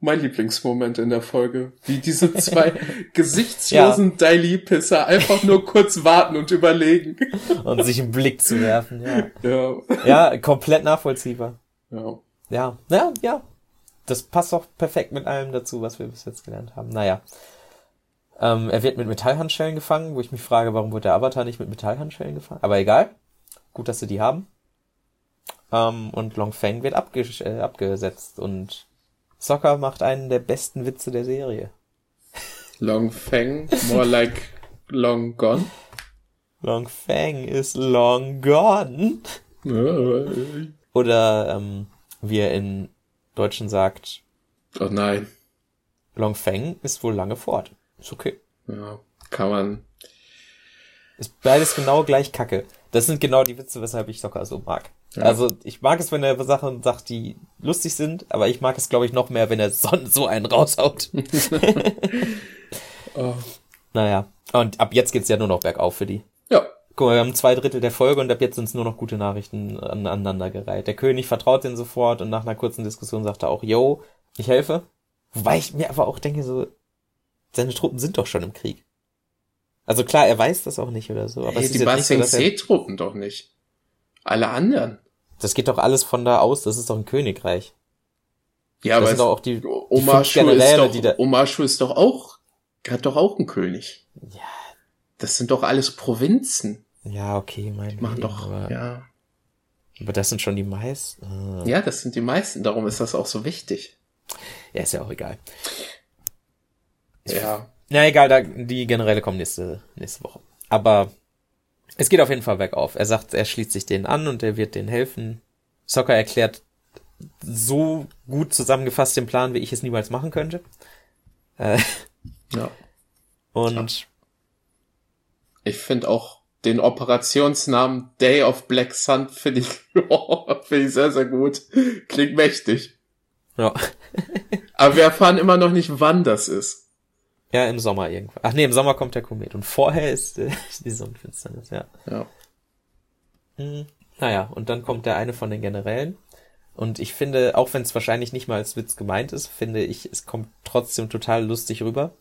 mein Lieblingsmoment in der Folge. Wie diese zwei gesichtslosen Daily-Pisser einfach nur kurz warten und überlegen. und sich einen Blick zu werfen, ja. Ja. Ja, komplett nachvollziehbar. ja. Ja, ja, ja. Das passt auch perfekt mit allem dazu, was wir bis jetzt gelernt haben. Naja. Ähm, er wird mit Metallhandschellen gefangen, wo ich mich frage, warum wird der Avatar nicht mit Metallhandschellen gefangen? Aber egal. Gut, dass sie die haben. Ähm, und Long Feng wird abge äh, abgesetzt und Soccer macht einen der besten Witze der Serie. Long Feng, more like long gone. Long Feng is long gone. Oder ähm, wie er in Deutschen sagt, Oh nein. Long Feng ist wohl lange fort. Ist okay. Ja, kann man. Ist beides genau gleich kacke. Das sind genau die Witze, weshalb ich Soccer so mag. Ja. Also ich mag es, wenn er Sachen sagt, die lustig sind, aber ich mag es, glaube ich, noch mehr, wenn er so, so einen raushaut. Oh. naja. Und ab jetzt geht's ja nur noch bergauf für die. Ja. Guck mal, wir haben zwei Drittel der Folge und ab jetzt sind es nur noch gute Nachrichten an, aneinandergereiht. Der König vertraut den sofort und nach einer kurzen Diskussion sagt er auch, yo, ich helfe. Wobei ich mir aber auch denke, so, seine Truppen sind doch schon im Krieg. Also klar, er weiß das auch nicht oder so, aber Hey, es ist die nicht so, Basing-C-Truppen doch nicht. Alle anderen. das geht doch alles von da aus, das ist doch ein Königreich. Ja, Das aber sind doch auch die, Omashu fünf ist doch, die da- Omashu ist doch auch, hat doch auch einen König. Ja. Das sind doch alles Provinzen. ja, okay, mein Machen doch, aber, ja. aber das sind schon die meisten. Ah. Ja, das sind die meisten, darum ist das auch so wichtig. Ja, ist ja auch egal. Ja. Na egal, da, die Generäle kommen nächste, nächste Woche. Aber es geht auf jeden Fall bergauf. Er sagt, er schließt sich denen an und er wird denen helfen. Soccer erklärt so gut zusammengefasst den Plan, wie ich es niemals machen könnte. Äh, Ja. und Ich finde auch den Operationsnamen Day of Black Sun finde ich, finde ich sehr, sehr gut. Klingt mächtig. ja. Aber wir erfahren immer noch nicht, wann das ist. Ja, im Sommer irgendwann. Ach nee, im Sommer kommt der Komet und vorher ist äh, die Sonnenfinsternis, ja. Ja. Hm, naja, und dann kommt der eine von den Generälen. Und ich finde, auch wenn es wahrscheinlich nicht mal als Witz gemeint ist, finde ich, es kommt trotzdem total lustig rüber,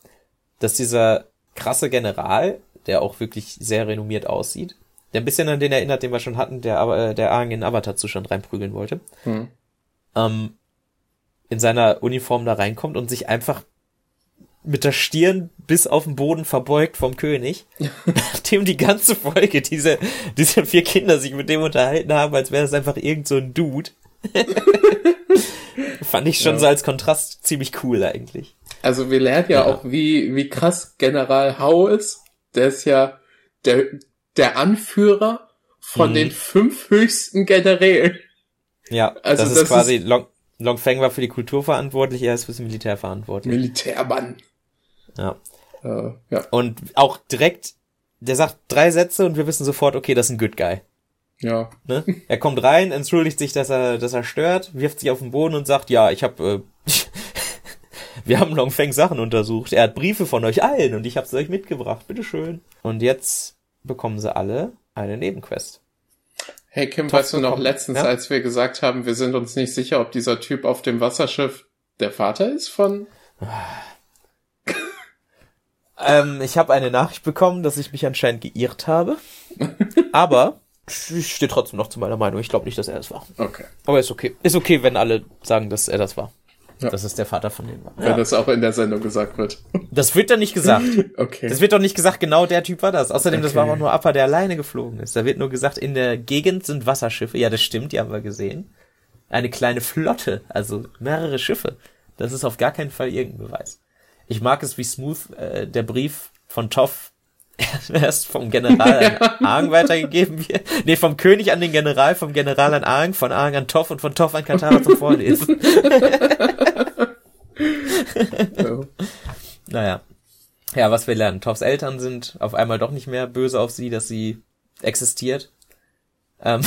dass dieser krasse General, der auch wirklich sehr renommiert aussieht, der ein bisschen an den erinnert, den wir schon hatten, der aber äh, der Aang in Avatar-Zustand reinprügeln wollte, Hm. ähm, in seiner Uniform da reinkommt und sich einfach mit der Stirn bis auf den Boden verbeugt vom König, nachdem die ganze Folge diese, diese vier Kinder sich mit dem unterhalten haben, als wäre es einfach irgend so ein Dude. Fand ich schon Ja. so als Kontrast ziemlich cool eigentlich. Also wir lernen ja, Ja. auch, wie, wie krass General Hau ist. Der ist ja der, der Anführer von Mhm. den fünf höchsten Generälen. Ja, Also das das ist quasi, Long, Long Feng war für die Kultur verantwortlich, er ist fürs Militär verantwortlich. Militärmann. Ja. Äh, ja, Und auch direkt, der sagt drei Sätze und wir wissen sofort, okay, das ist ein Good Guy. ja. Ne? Er kommt rein, entschuldigt sich, dass er, dass er stört, wirft sich auf den Boden und sagt, ja, ich habe, äh, Wir haben Longfeng Sachen untersucht. Er hat Briefe von euch allen und ich habe sie euch mitgebracht. Bitteschön. Und jetzt bekommen sie alle eine Nebenquest. Hey Kim, Top weißt du noch letztens, ja? als wir gesagt haben, wir sind uns nicht sicher, ob dieser Typ auf dem Wasserschiff der Vater ist von? Ähm, ich habe eine Nachricht bekommen, dass ich mich anscheinend geirrt habe. Aber ich stehe trotzdem noch zu meiner Meinung. Ich glaube nicht, dass er es war. Okay. Aber ist okay. Ist okay, wenn alle sagen, dass er das war. Ja. Dass es der Vater von denen war. Wenn ja. das auch in der Sendung gesagt wird. Das wird dann nicht gesagt. okay. Das wird doch nicht gesagt, genau der Typ war das. Außerdem, okay. das war auch nur Appa, der alleine geflogen ist. Da wird nur gesagt, in der Gegend sind Wasserschiffe. Ja, das stimmt, die haben wir gesehen. Eine kleine Flotte, also mehrere Schiffe. Das ist auf gar keinen Fall irgendein Beweis. Ich mag es, wie smooth äh, der Brief von Toff erst vom General an Aang weitergegeben wird. Nee, vom König an den General, vom General an Aang, von Aang an Toff und von Toff an Katara zum Vorlesen. so. Naja. Ja, was wir lernen. Toffs Eltern sind auf einmal doch nicht mehr böse auf sie, dass sie existiert. Ähm,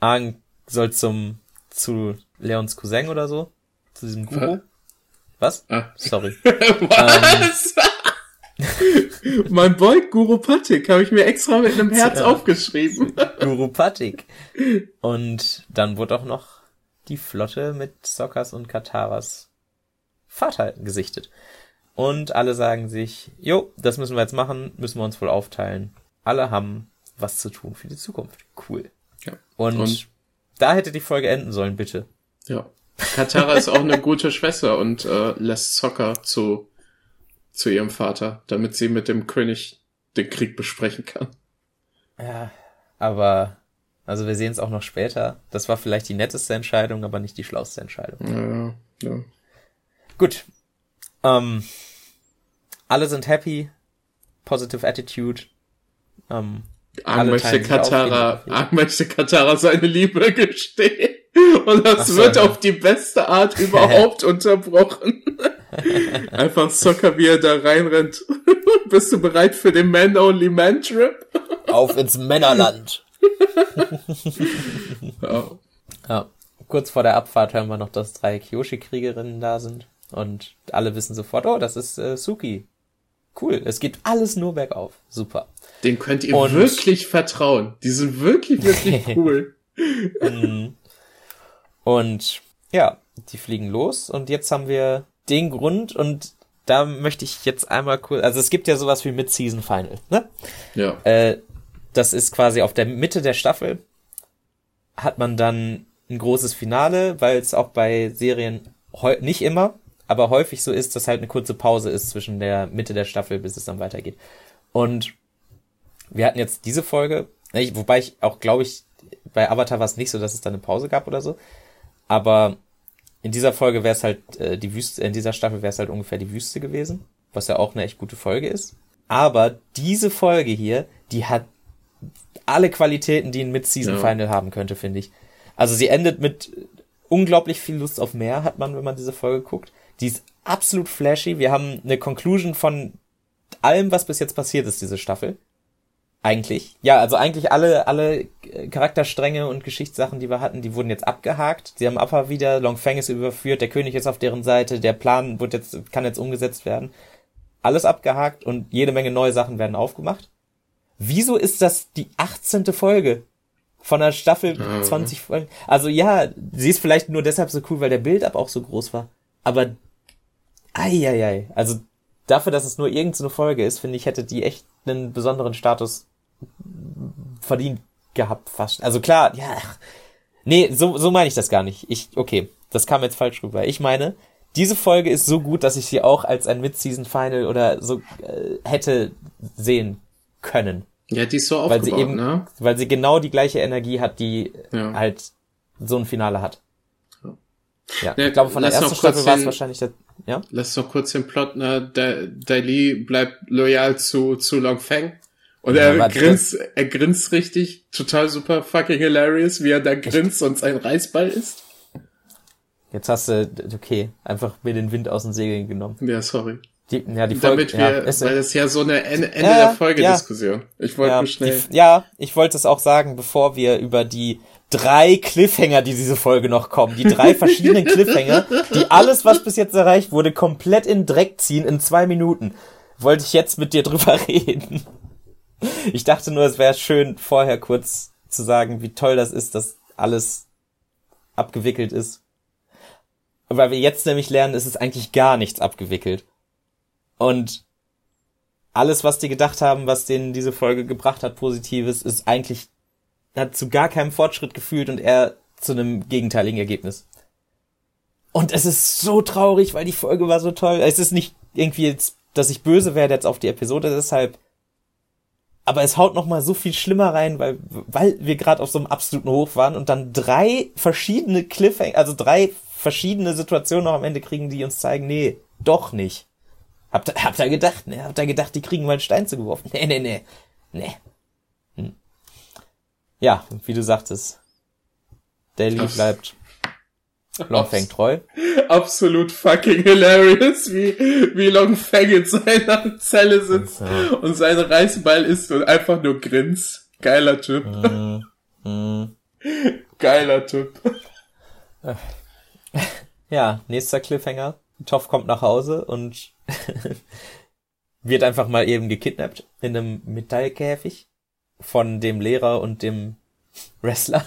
Aang soll zum, zu Leons Cousin oder so. Zu diesem Guru. Was? Ah. Sorry. was? Ähm, mein Boy Guru Patik habe ich mir extra mit einem Herz aufgeschrieben. Guru Patik. Und dann wurde auch noch die Flotte mit Sockers und Kataras Vater gesichtet. Und alle sagen sich, jo, das müssen wir jetzt machen, müssen wir uns wohl aufteilen. Alle haben was zu tun für die Zukunft. Cool. Ja. Und, und da hätte die Folge enden sollen, bitte. Ja. Katara ist auch eine gute Schwester und äh, lässt Soccer zu zu ihrem Vater, damit sie mit dem König den Krieg besprechen kann. Ja, aber also wir sehen es auch noch später. Das war vielleicht die netteste Entscheidung, aber nicht die schlauste Entscheidung. Ja, ja. Gut. Ähm, alle sind happy. Positive Attitude. Ähm, Ang möchte Katara, Ang möchte Katara seine Liebe gestehen. Und das so, wird auf die beste Art überhaupt unterbrochen. Einfach Soccer, wie er da reinrennt. Bist du bereit für den Man-Only-Man-Trip? Auf ins Männerland. ja. ja. Kurz vor der Abfahrt hören wir noch, dass drei Kyoshi-Kriegerinnen da sind. Und alle wissen sofort, oh, das ist äh, Suki. Cool, es geht alles nur bergauf. Super. Den könnt ihr und wirklich vertrauen. Die sind wirklich, wirklich cool. Und ja, die fliegen los und jetzt haben wir den Grund und da möchte ich jetzt einmal kurz, also es gibt ja sowas wie Mid-Season Final, ne? Ja. Äh, das ist quasi auf der Mitte der Staffel hat man dann ein großes Finale, weil es auch bei Serien nicht immer, aber häufig so ist, dass halt eine kurze Pause ist zwischen der Mitte der Staffel, bis es dann weitergeht. Und wir hatten jetzt diese Folge, wobei ich auch glaube ich, bei Avatar war es nicht so, dass es da eine Pause gab oder so, aber in dieser Folge wäre es halt äh, die Wüste, in dieser Staffel wäre es halt ungefähr die Wüste gewesen, was ja auch eine echt gute Folge ist. Aber diese Folge hier, die hat alle Qualitäten, die ein Mid-Season-Final ja. haben könnte, finde ich. Also sie endet mit unglaublich viel Lust auf mehr, hat man, wenn man diese Folge guckt. Die ist absolut flashy. Wir haben eine Conclusion von allem, was bis jetzt passiert ist, diese Staffel. Eigentlich. Ja, also eigentlich alle, alle Charakterstränge und Geschichtssachen, die wir hatten, die wurden jetzt abgehakt. Sie haben Appa wieder, Long Feng ist überführt, der König ist auf deren Seite, der Plan wird jetzt, kann jetzt umgesetzt werden. Alles abgehakt und jede Menge neue Sachen werden aufgemacht. Wieso ist das die 18. Folge von der Staffel mhm. 20 Folgen? Also ja, sie ist vielleicht nur deshalb so cool, weil der Build-up auch so groß war. Aber, ei, ei, ei. Also dafür, dass es nur irgendeine Folge ist, finde ich, hätte die echt einen besonderen Status verdient gehabt fast. Also klar, ja. Nee, so, so meine ich das gar nicht. Ich, okay, das kam jetzt falsch rüber. Ich meine, diese Folge ist so gut, dass ich sie auch als ein Mid-Season-Final oder so äh, hätte sehen können. Ja, die ist so aufgebaut, weil sie eben, ne? Weil sie genau die gleiche Energie hat, die ja. halt so ein Finale hat. Ja, ja ich glaube, von der ersten Staffel war es wahrscheinlich der, ja? Lass noch kurz den Plot, ne? Dai bleibt loyal zu, zu Long Feng. Und ja, er grinst, er grinst richtig, total super fucking hilarious, wie er da grinst und sein Reißball ist. Jetzt hast du, okay, einfach mir den Wind aus den Segeln genommen. Ja, sorry. Die, ja, die Folge, Damit wir, ja, weil das ja so eine Ende, Ende ja, der Folge-Diskussion. Ich wollte ja, schnell. Die, ja, ich wollte es auch sagen, bevor wir über die drei Cliffhanger, die diese Folge noch kommen. Die drei verschiedenen Cliffhanger, die alles, was bis jetzt erreicht wurde, komplett in Dreck ziehen in zwei Minuten. Wollte ich jetzt mit dir drüber reden. Ich dachte nur, es wäre schön, vorher kurz zu sagen, wie toll das ist, dass alles abgewickelt ist. Weil wir jetzt nämlich lernen, ist es eigentlich gar nichts abgewickelt. Und alles, was die gedacht haben, was denen diese Folge gebracht hat, Positives, ist eigentlich, hat zu gar keinem Fortschritt gefühlt und eher zu einem gegenteiligen Ergebnis. Und es ist so traurig, weil die Folge war so toll. Es ist nicht irgendwie jetzt, dass ich böse werde jetzt auf die Episode deshalb. Aber es haut noch mal so viel schlimmer rein, weil, weil wir gerade auf so einem absoluten Hoch waren und dann drei verschiedene Cliffhanger, also drei verschiedene Situationen noch am Ende kriegen, die uns zeigen, nee, doch nicht. Habt, ihr, habt ihr gedacht, ne? Habt ihr gedacht, die kriegen mal einen Stein zugeworfen? Nee, nee, nee. Nee. Hm. Ja, wie du sagtest, Daily bleibt Longfang treu. Absolut fucking hilarious, wie, wie Longfang in seiner Zelle sitzt und, und seinen Reißball isst und einfach nur grinst. Geiler Typ. Mm, mm. Geiler Typ. Ja, nächster Cliffhanger. Toff kommt nach Hause und wird einfach mal eben gekidnappt in einem Metallkäfig von dem Lehrer und dem Wrestler.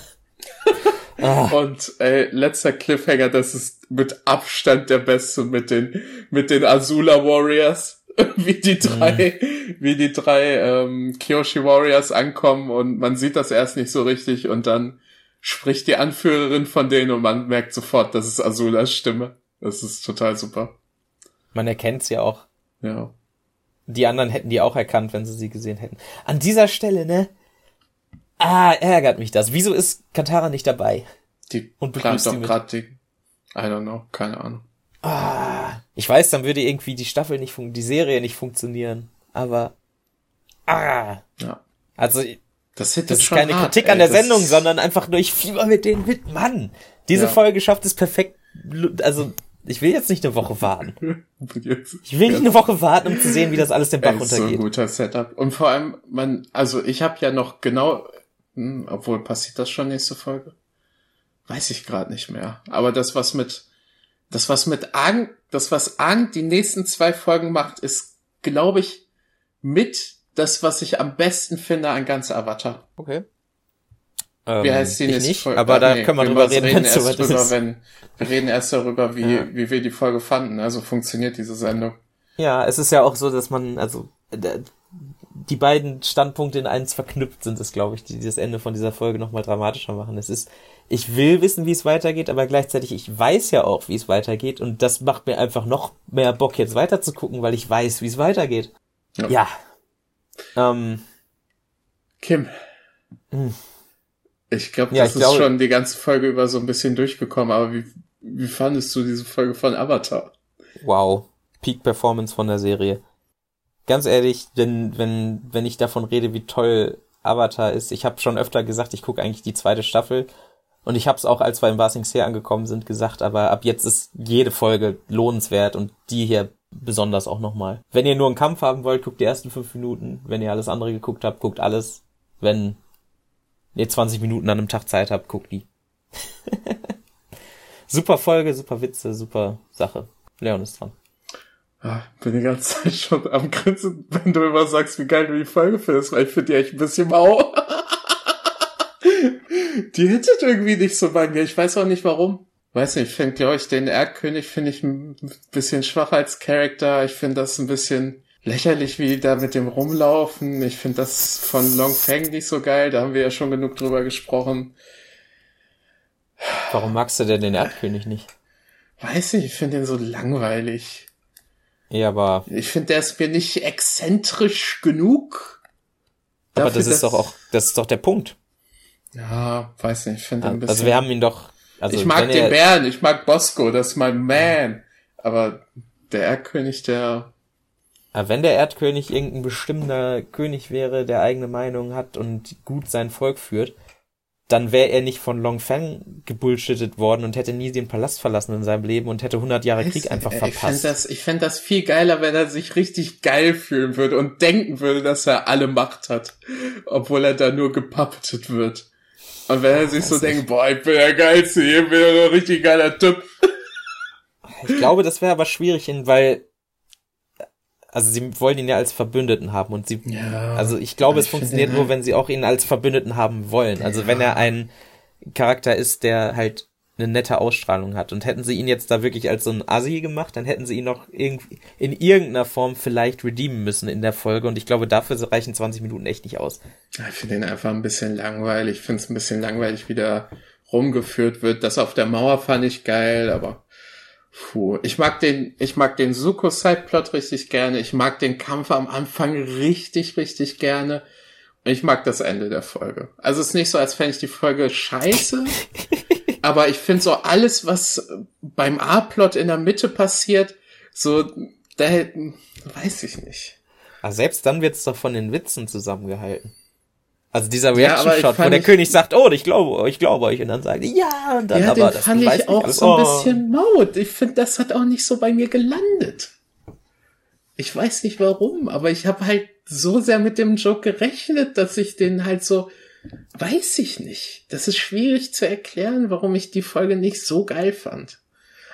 ah. Und ey, letzter Cliffhanger, das ist mit Abstand der beste mit den mit den Azula Warriors, wie die drei, mhm. wie die drei ähm, Kyoshi Warriors ankommen und man sieht das erst nicht so richtig und dann spricht die Anführerin von denen und man merkt sofort, das ist Azulas Stimme. Das ist total super. Man erkennt sie auch. Ja. Die anderen hätten die auch erkannt, wenn sie sie gesehen hätten. An dieser Stelle, ne? Ah, ärgert mich das. Wieso ist Katara nicht dabei? Die und plant doch gerade die. I don't know, keine Ahnung. Ah, ich weiß, dann würde irgendwie die Staffel nicht funktionieren, die Serie nicht funktionieren. Aber ah. Ja. Also das, das ist keine hart, Kritik ey, an der Sendung, sondern einfach nur ich fieber mit denen mit. Mann, diese ja. Folge schafft es perfekt. Also ich will jetzt nicht eine Woche warten. Ich will nicht eine Woche warten, um zu sehen, wie das alles den Bach runtergeht. So ein guter Setup. Und vor allem, man, also ich habe ja noch genau, hm, obwohl passiert das schon nächste Folge? Weiß ich gerade nicht mehr. Aber das, was mit, das, was mit Ang, das, was Ang die nächsten zwei Folgen macht, ist, glaube ich, mit das, was ich am besten finde an ganz Avatar. Okay. Wie ähm, heißt die nächste nicht, Folge? Aber da nee, können wir drüber reden, reden erst so drüber, wenn, Wir reden erst darüber, wie, ja. wie wir die Folge fanden. Also funktioniert diese Sendung. Ja, es ist ja auch so, dass man, also die beiden Standpunkte in eins verknüpft sind es, glaube ich, die das Ende von dieser Folge nochmal dramatischer machen. Es ist, ich will wissen, wie es weitergeht, aber gleichzeitig, ich weiß ja auch, wie es weitergeht und das macht mir einfach noch mehr Bock, jetzt weiter zu gucken, weil ich weiß, wie es weitergeht. Ja. ja. Ähm, Kim. Hm. Ich glaube, das ja, ist glaube, schon die ganze Folge über so ein bisschen durchgekommen, aber wie, wie fandest du diese Folge von Avatar? Wow. Peak Performance von der Serie. Ganz ehrlich, wenn, wenn, wenn ich davon rede, wie toll Avatar ist, ich habe schon öfter gesagt, ich gucke eigentlich die zweite Staffel. Und ich habe es auch, als wir in Basing Sea angekommen sind, gesagt, aber ab jetzt ist jede Folge lohnenswert und die hier besonders auch nochmal. Wenn ihr nur einen Kampf haben wollt, guckt die ersten fünf Minuten. Wenn ihr alles andere geguckt habt, guckt alles. Wenn ihr 20 Minuten an einem Tag Zeit habt, guckt die. super Folge, super Witze, super Sache. Leon ist dran. Ah, bin die ganze Zeit schon am Grinsen, wenn du immer sagst, wie geil du die Folge findest, weil ich finde die echt ein bisschen mau. die hittet irgendwie nicht so bei mir. Ich weiß auch nicht warum. Weiß nicht, ich finde, glaube ich, den Erdkönig finde ich ein bisschen schwach als Charakter. Ich finde das ein bisschen lächerlich, wie da mit dem rumlaufen. Ich finde das von Long Feng nicht so geil. Da haben wir ja schon genug drüber gesprochen. Warum magst du denn den Erdkönig nicht? Weiß nicht, ich finde den so langweilig. Ja, aber. Ich finde, der ist mir nicht exzentrisch genug. Aber dafür, das ist doch auch, das ist doch der Punkt. Ja, weiß nicht, ich finde ein bisschen. Also wir haben ihn doch. Also ich mag den Bären, ich mag Bosco, das ist mein Man. Aber der Erdkönig, der aber wenn der Erdkönig irgendein bestimmter König wäre, der eigene Meinung hat und gut sein Volk führt, dann wäre er nicht von Long Feng gebullshittet worden und hätte nie den Palast verlassen in seinem Leben und hätte 100 Jahre Krieg einfach verpasst. Ich fände das, ich fänd das viel geiler, wenn er sich richtig geil fühlen würde und denken würde, dass er alle Macht hat, obwohl er da nur gepuppetet wird. Und wenn er sich so denkt, boah, ich bin der Geilste, ich bin ein richtig geiler Typ. Ich glaube, das wäre aber schwierig, weil also sie wollen ihn ja als Verbündeten haben und sie, ja, also ich glaube, es funktioniert nur, wenn sie auch ihn als Verbündeten haben wollen. Also ja. wenn er ein Charakter ist, der halt eine nette Ausstrahlung hat. Und hätten sie ihn jetzt da wirklich als so ein Assi gemacht, dann hätten sie ihn noch irgendwie in irgendeiner Form vielleicht redeemen müssen in der Folge. Und ich glaube, dafür reichen 20 Minuten echt nicht aus. Ich finde ihn einfach ein bisschen langweilig. Ich finde es ein bisschen langweilig, wie der rumgeführt wird. Das auf der Mauer fand ich geil, aber puh. Ich mag den, ich mag den Suko-Sideplot richtig gerne. Ich mag den Kampf am Anfang richtig, richtig gerne. Ich mag das Ende der Folge. Also es ist nicht so, als fände ich die Folge scheiße. aber ich finde so alles, was beim A-Plot in der Mitte passiert, so, da weiß ich nicht. Aber selbst dann wird's doch von den Witzen zusammengehalten. Also dieser Reaction-Shot, ja, wo der König sagt, oh, ich glaube, ich glaube euch, und dann sagt, ja, und dann ja, aber, den fand ich auch so ein oh. bisschen maut. Ich finde, das hat auch nicht so bei mir gelandet. Ich weiß nicht warum, aber ich habe halt so sehr mit dem Joke gerechnet, dass ich den halt so, weiß ich nicht. Das ist schwierig zu erklären, warum ich die Folge nicht so geil fand.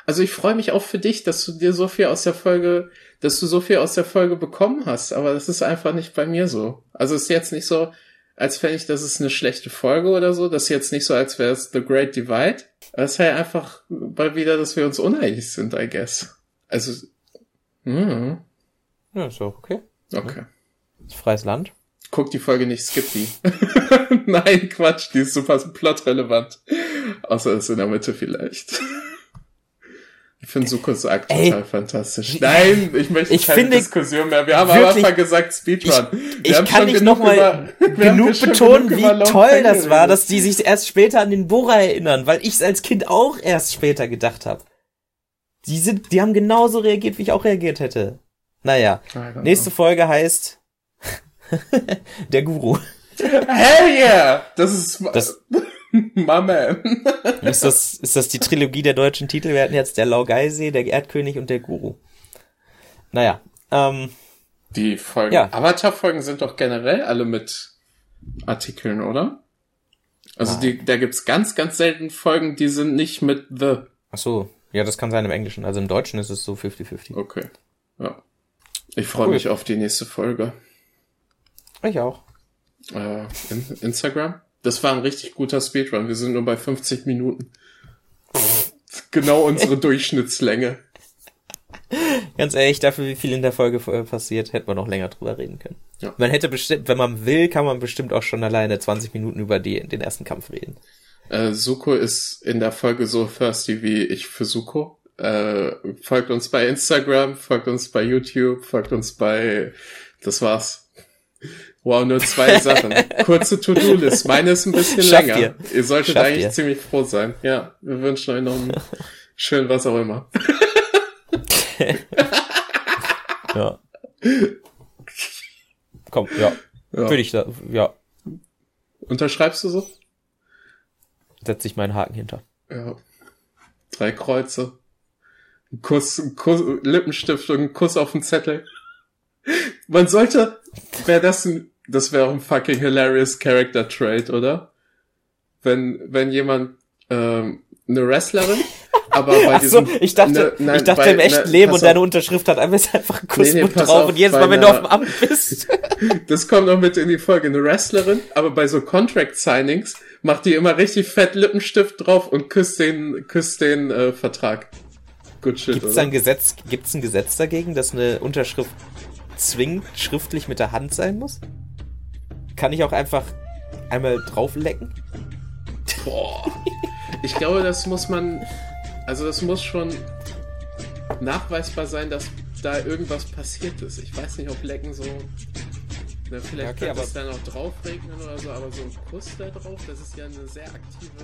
Also ich freue mich auch für dich, dass du dir so viel aus der Folge, dass du so viel aus der Folge bekommen hast, aber das ist einfach nicht bei mir so. Also es ist jetzt nicht so, als fände ich, das ist eine schlechte Folge oder so. Das ist jetzt nicht so, als wäre es The Great Divide. Es ist halt einfach mal wieder, dass wir uns uneinig sind, I guess. Also, hm. Ja, ist auch okay. Okay. Ist freies Land. Guck die Folge nicht, skip die. Nein, Quatsch, die ist super plotrelevant. Außer es in der Mitte vielleicht. Ich finde Sukos Akt total fantastisch. Nein, ich möchte ich keine finde, Diskussion mehr. Wir haben am Anfang gesagt Speedrun. Ich, ich kann nicht nochmal genug betonen, genug wie toll das war, dass die sich erst später an den Bohrer erinnern, weil ich es als Kind auch erst später gedacht habe. Die sind, die haben genauso reagiert, wie ich auch reagiert hätte. Naja, nächste Folge heißt Der Guru. Hell yeah! Das ist das, my man. ist, das, ist das die Trilogie der deutschen Titel? Wir hatten jetzt der Laugeisee, der Erdkönig und der Guru. Naja, ähm. Die Folgen, ja. Avatar-Folgen sind doch generell alle mit Artikeln, oder? Also die, da gibt's ganz, ganz selten Folgen, die sind nicht mit The. Ach so, ja, das kann sein im Englischen. Also im Deutschen ist es so 50-50. Okay, ja. Ich freue cool. mich auf die nächste Folge. Ich auch. Äh, in Instagram? Das war ein richtig guter Speedrun. Wir sind nur bei 50 Minuten. genau unsere Durchschnittslänge. Ganz ehrlich, dafür, wie viel in der Folge passiert, hätte man noch länger drüber reden können. Ja. Man hätte bestimmt, wenn man will, kann man bestimmt auch schon alleine 20 Minuten über die, den ersten Kampf reden. Äh, Suko ist in der Folge so thirsty wie ich für Suko. Äh, folgt uns bei Instagram, folgt uns bei YouTube, folgt uns bei, das war's. Wow, nur zwei Sachen. Kurze To-Do-List. Meine ist ein bisschen Schafft länger. Ihr, ihr solltet Schafft eigentlich ihr. ziemlich froh sein. Ja, wir wünschen euch noch einen schönen was auch immer. ja. Komm, ja. ja. Würde ich da, ja. Unterschreibst du so? Setze ich meinen Haken hinter. Ja. Drei Kreuze. Ein Kuss, ein Kuss, Lippenstift und ein Kuss auf den Zettel. Man sollte, wäre das ein, das wäre auch ein fucking hilarious Character Trait, oder? Wenn, wenn jemand, ähm, eine Wrestlerin, aber bei Ach so, diesem, ich dachte, ne, nein, ich dachte bei, im echten ne, Leben und deine Unterschrift hat einfach einfach ein Kuss nee, nee, drauf auf, und jedes Mal, wenn du auf dem Amt bist. das kommt noch mit in die Folge. Eine Wrestlerin, aber bei so Contract Signings macht die immer richtig fett Lippenstift drauf und küsst den, küsst den äh, Vertrag. Good shit, gibt's oder? ein Gesetz, gibt's ein Gesetz dagegen, dass eine Unterschrift zwingend schriftlich mit der Hand sein muss? Kann ich auch einfach einmal drauflecken? Boah. Ich glaube, das muss man. Also, das muss schon nachweisbar sein, dass da irgendwas passiert ist. Ich weiß nicht, ob Lecken so. Na, vielleicht okay, kann es dann auch draufregnen oder so, aber so ein Kuss da drauf, das ist ja eine sehr aktive.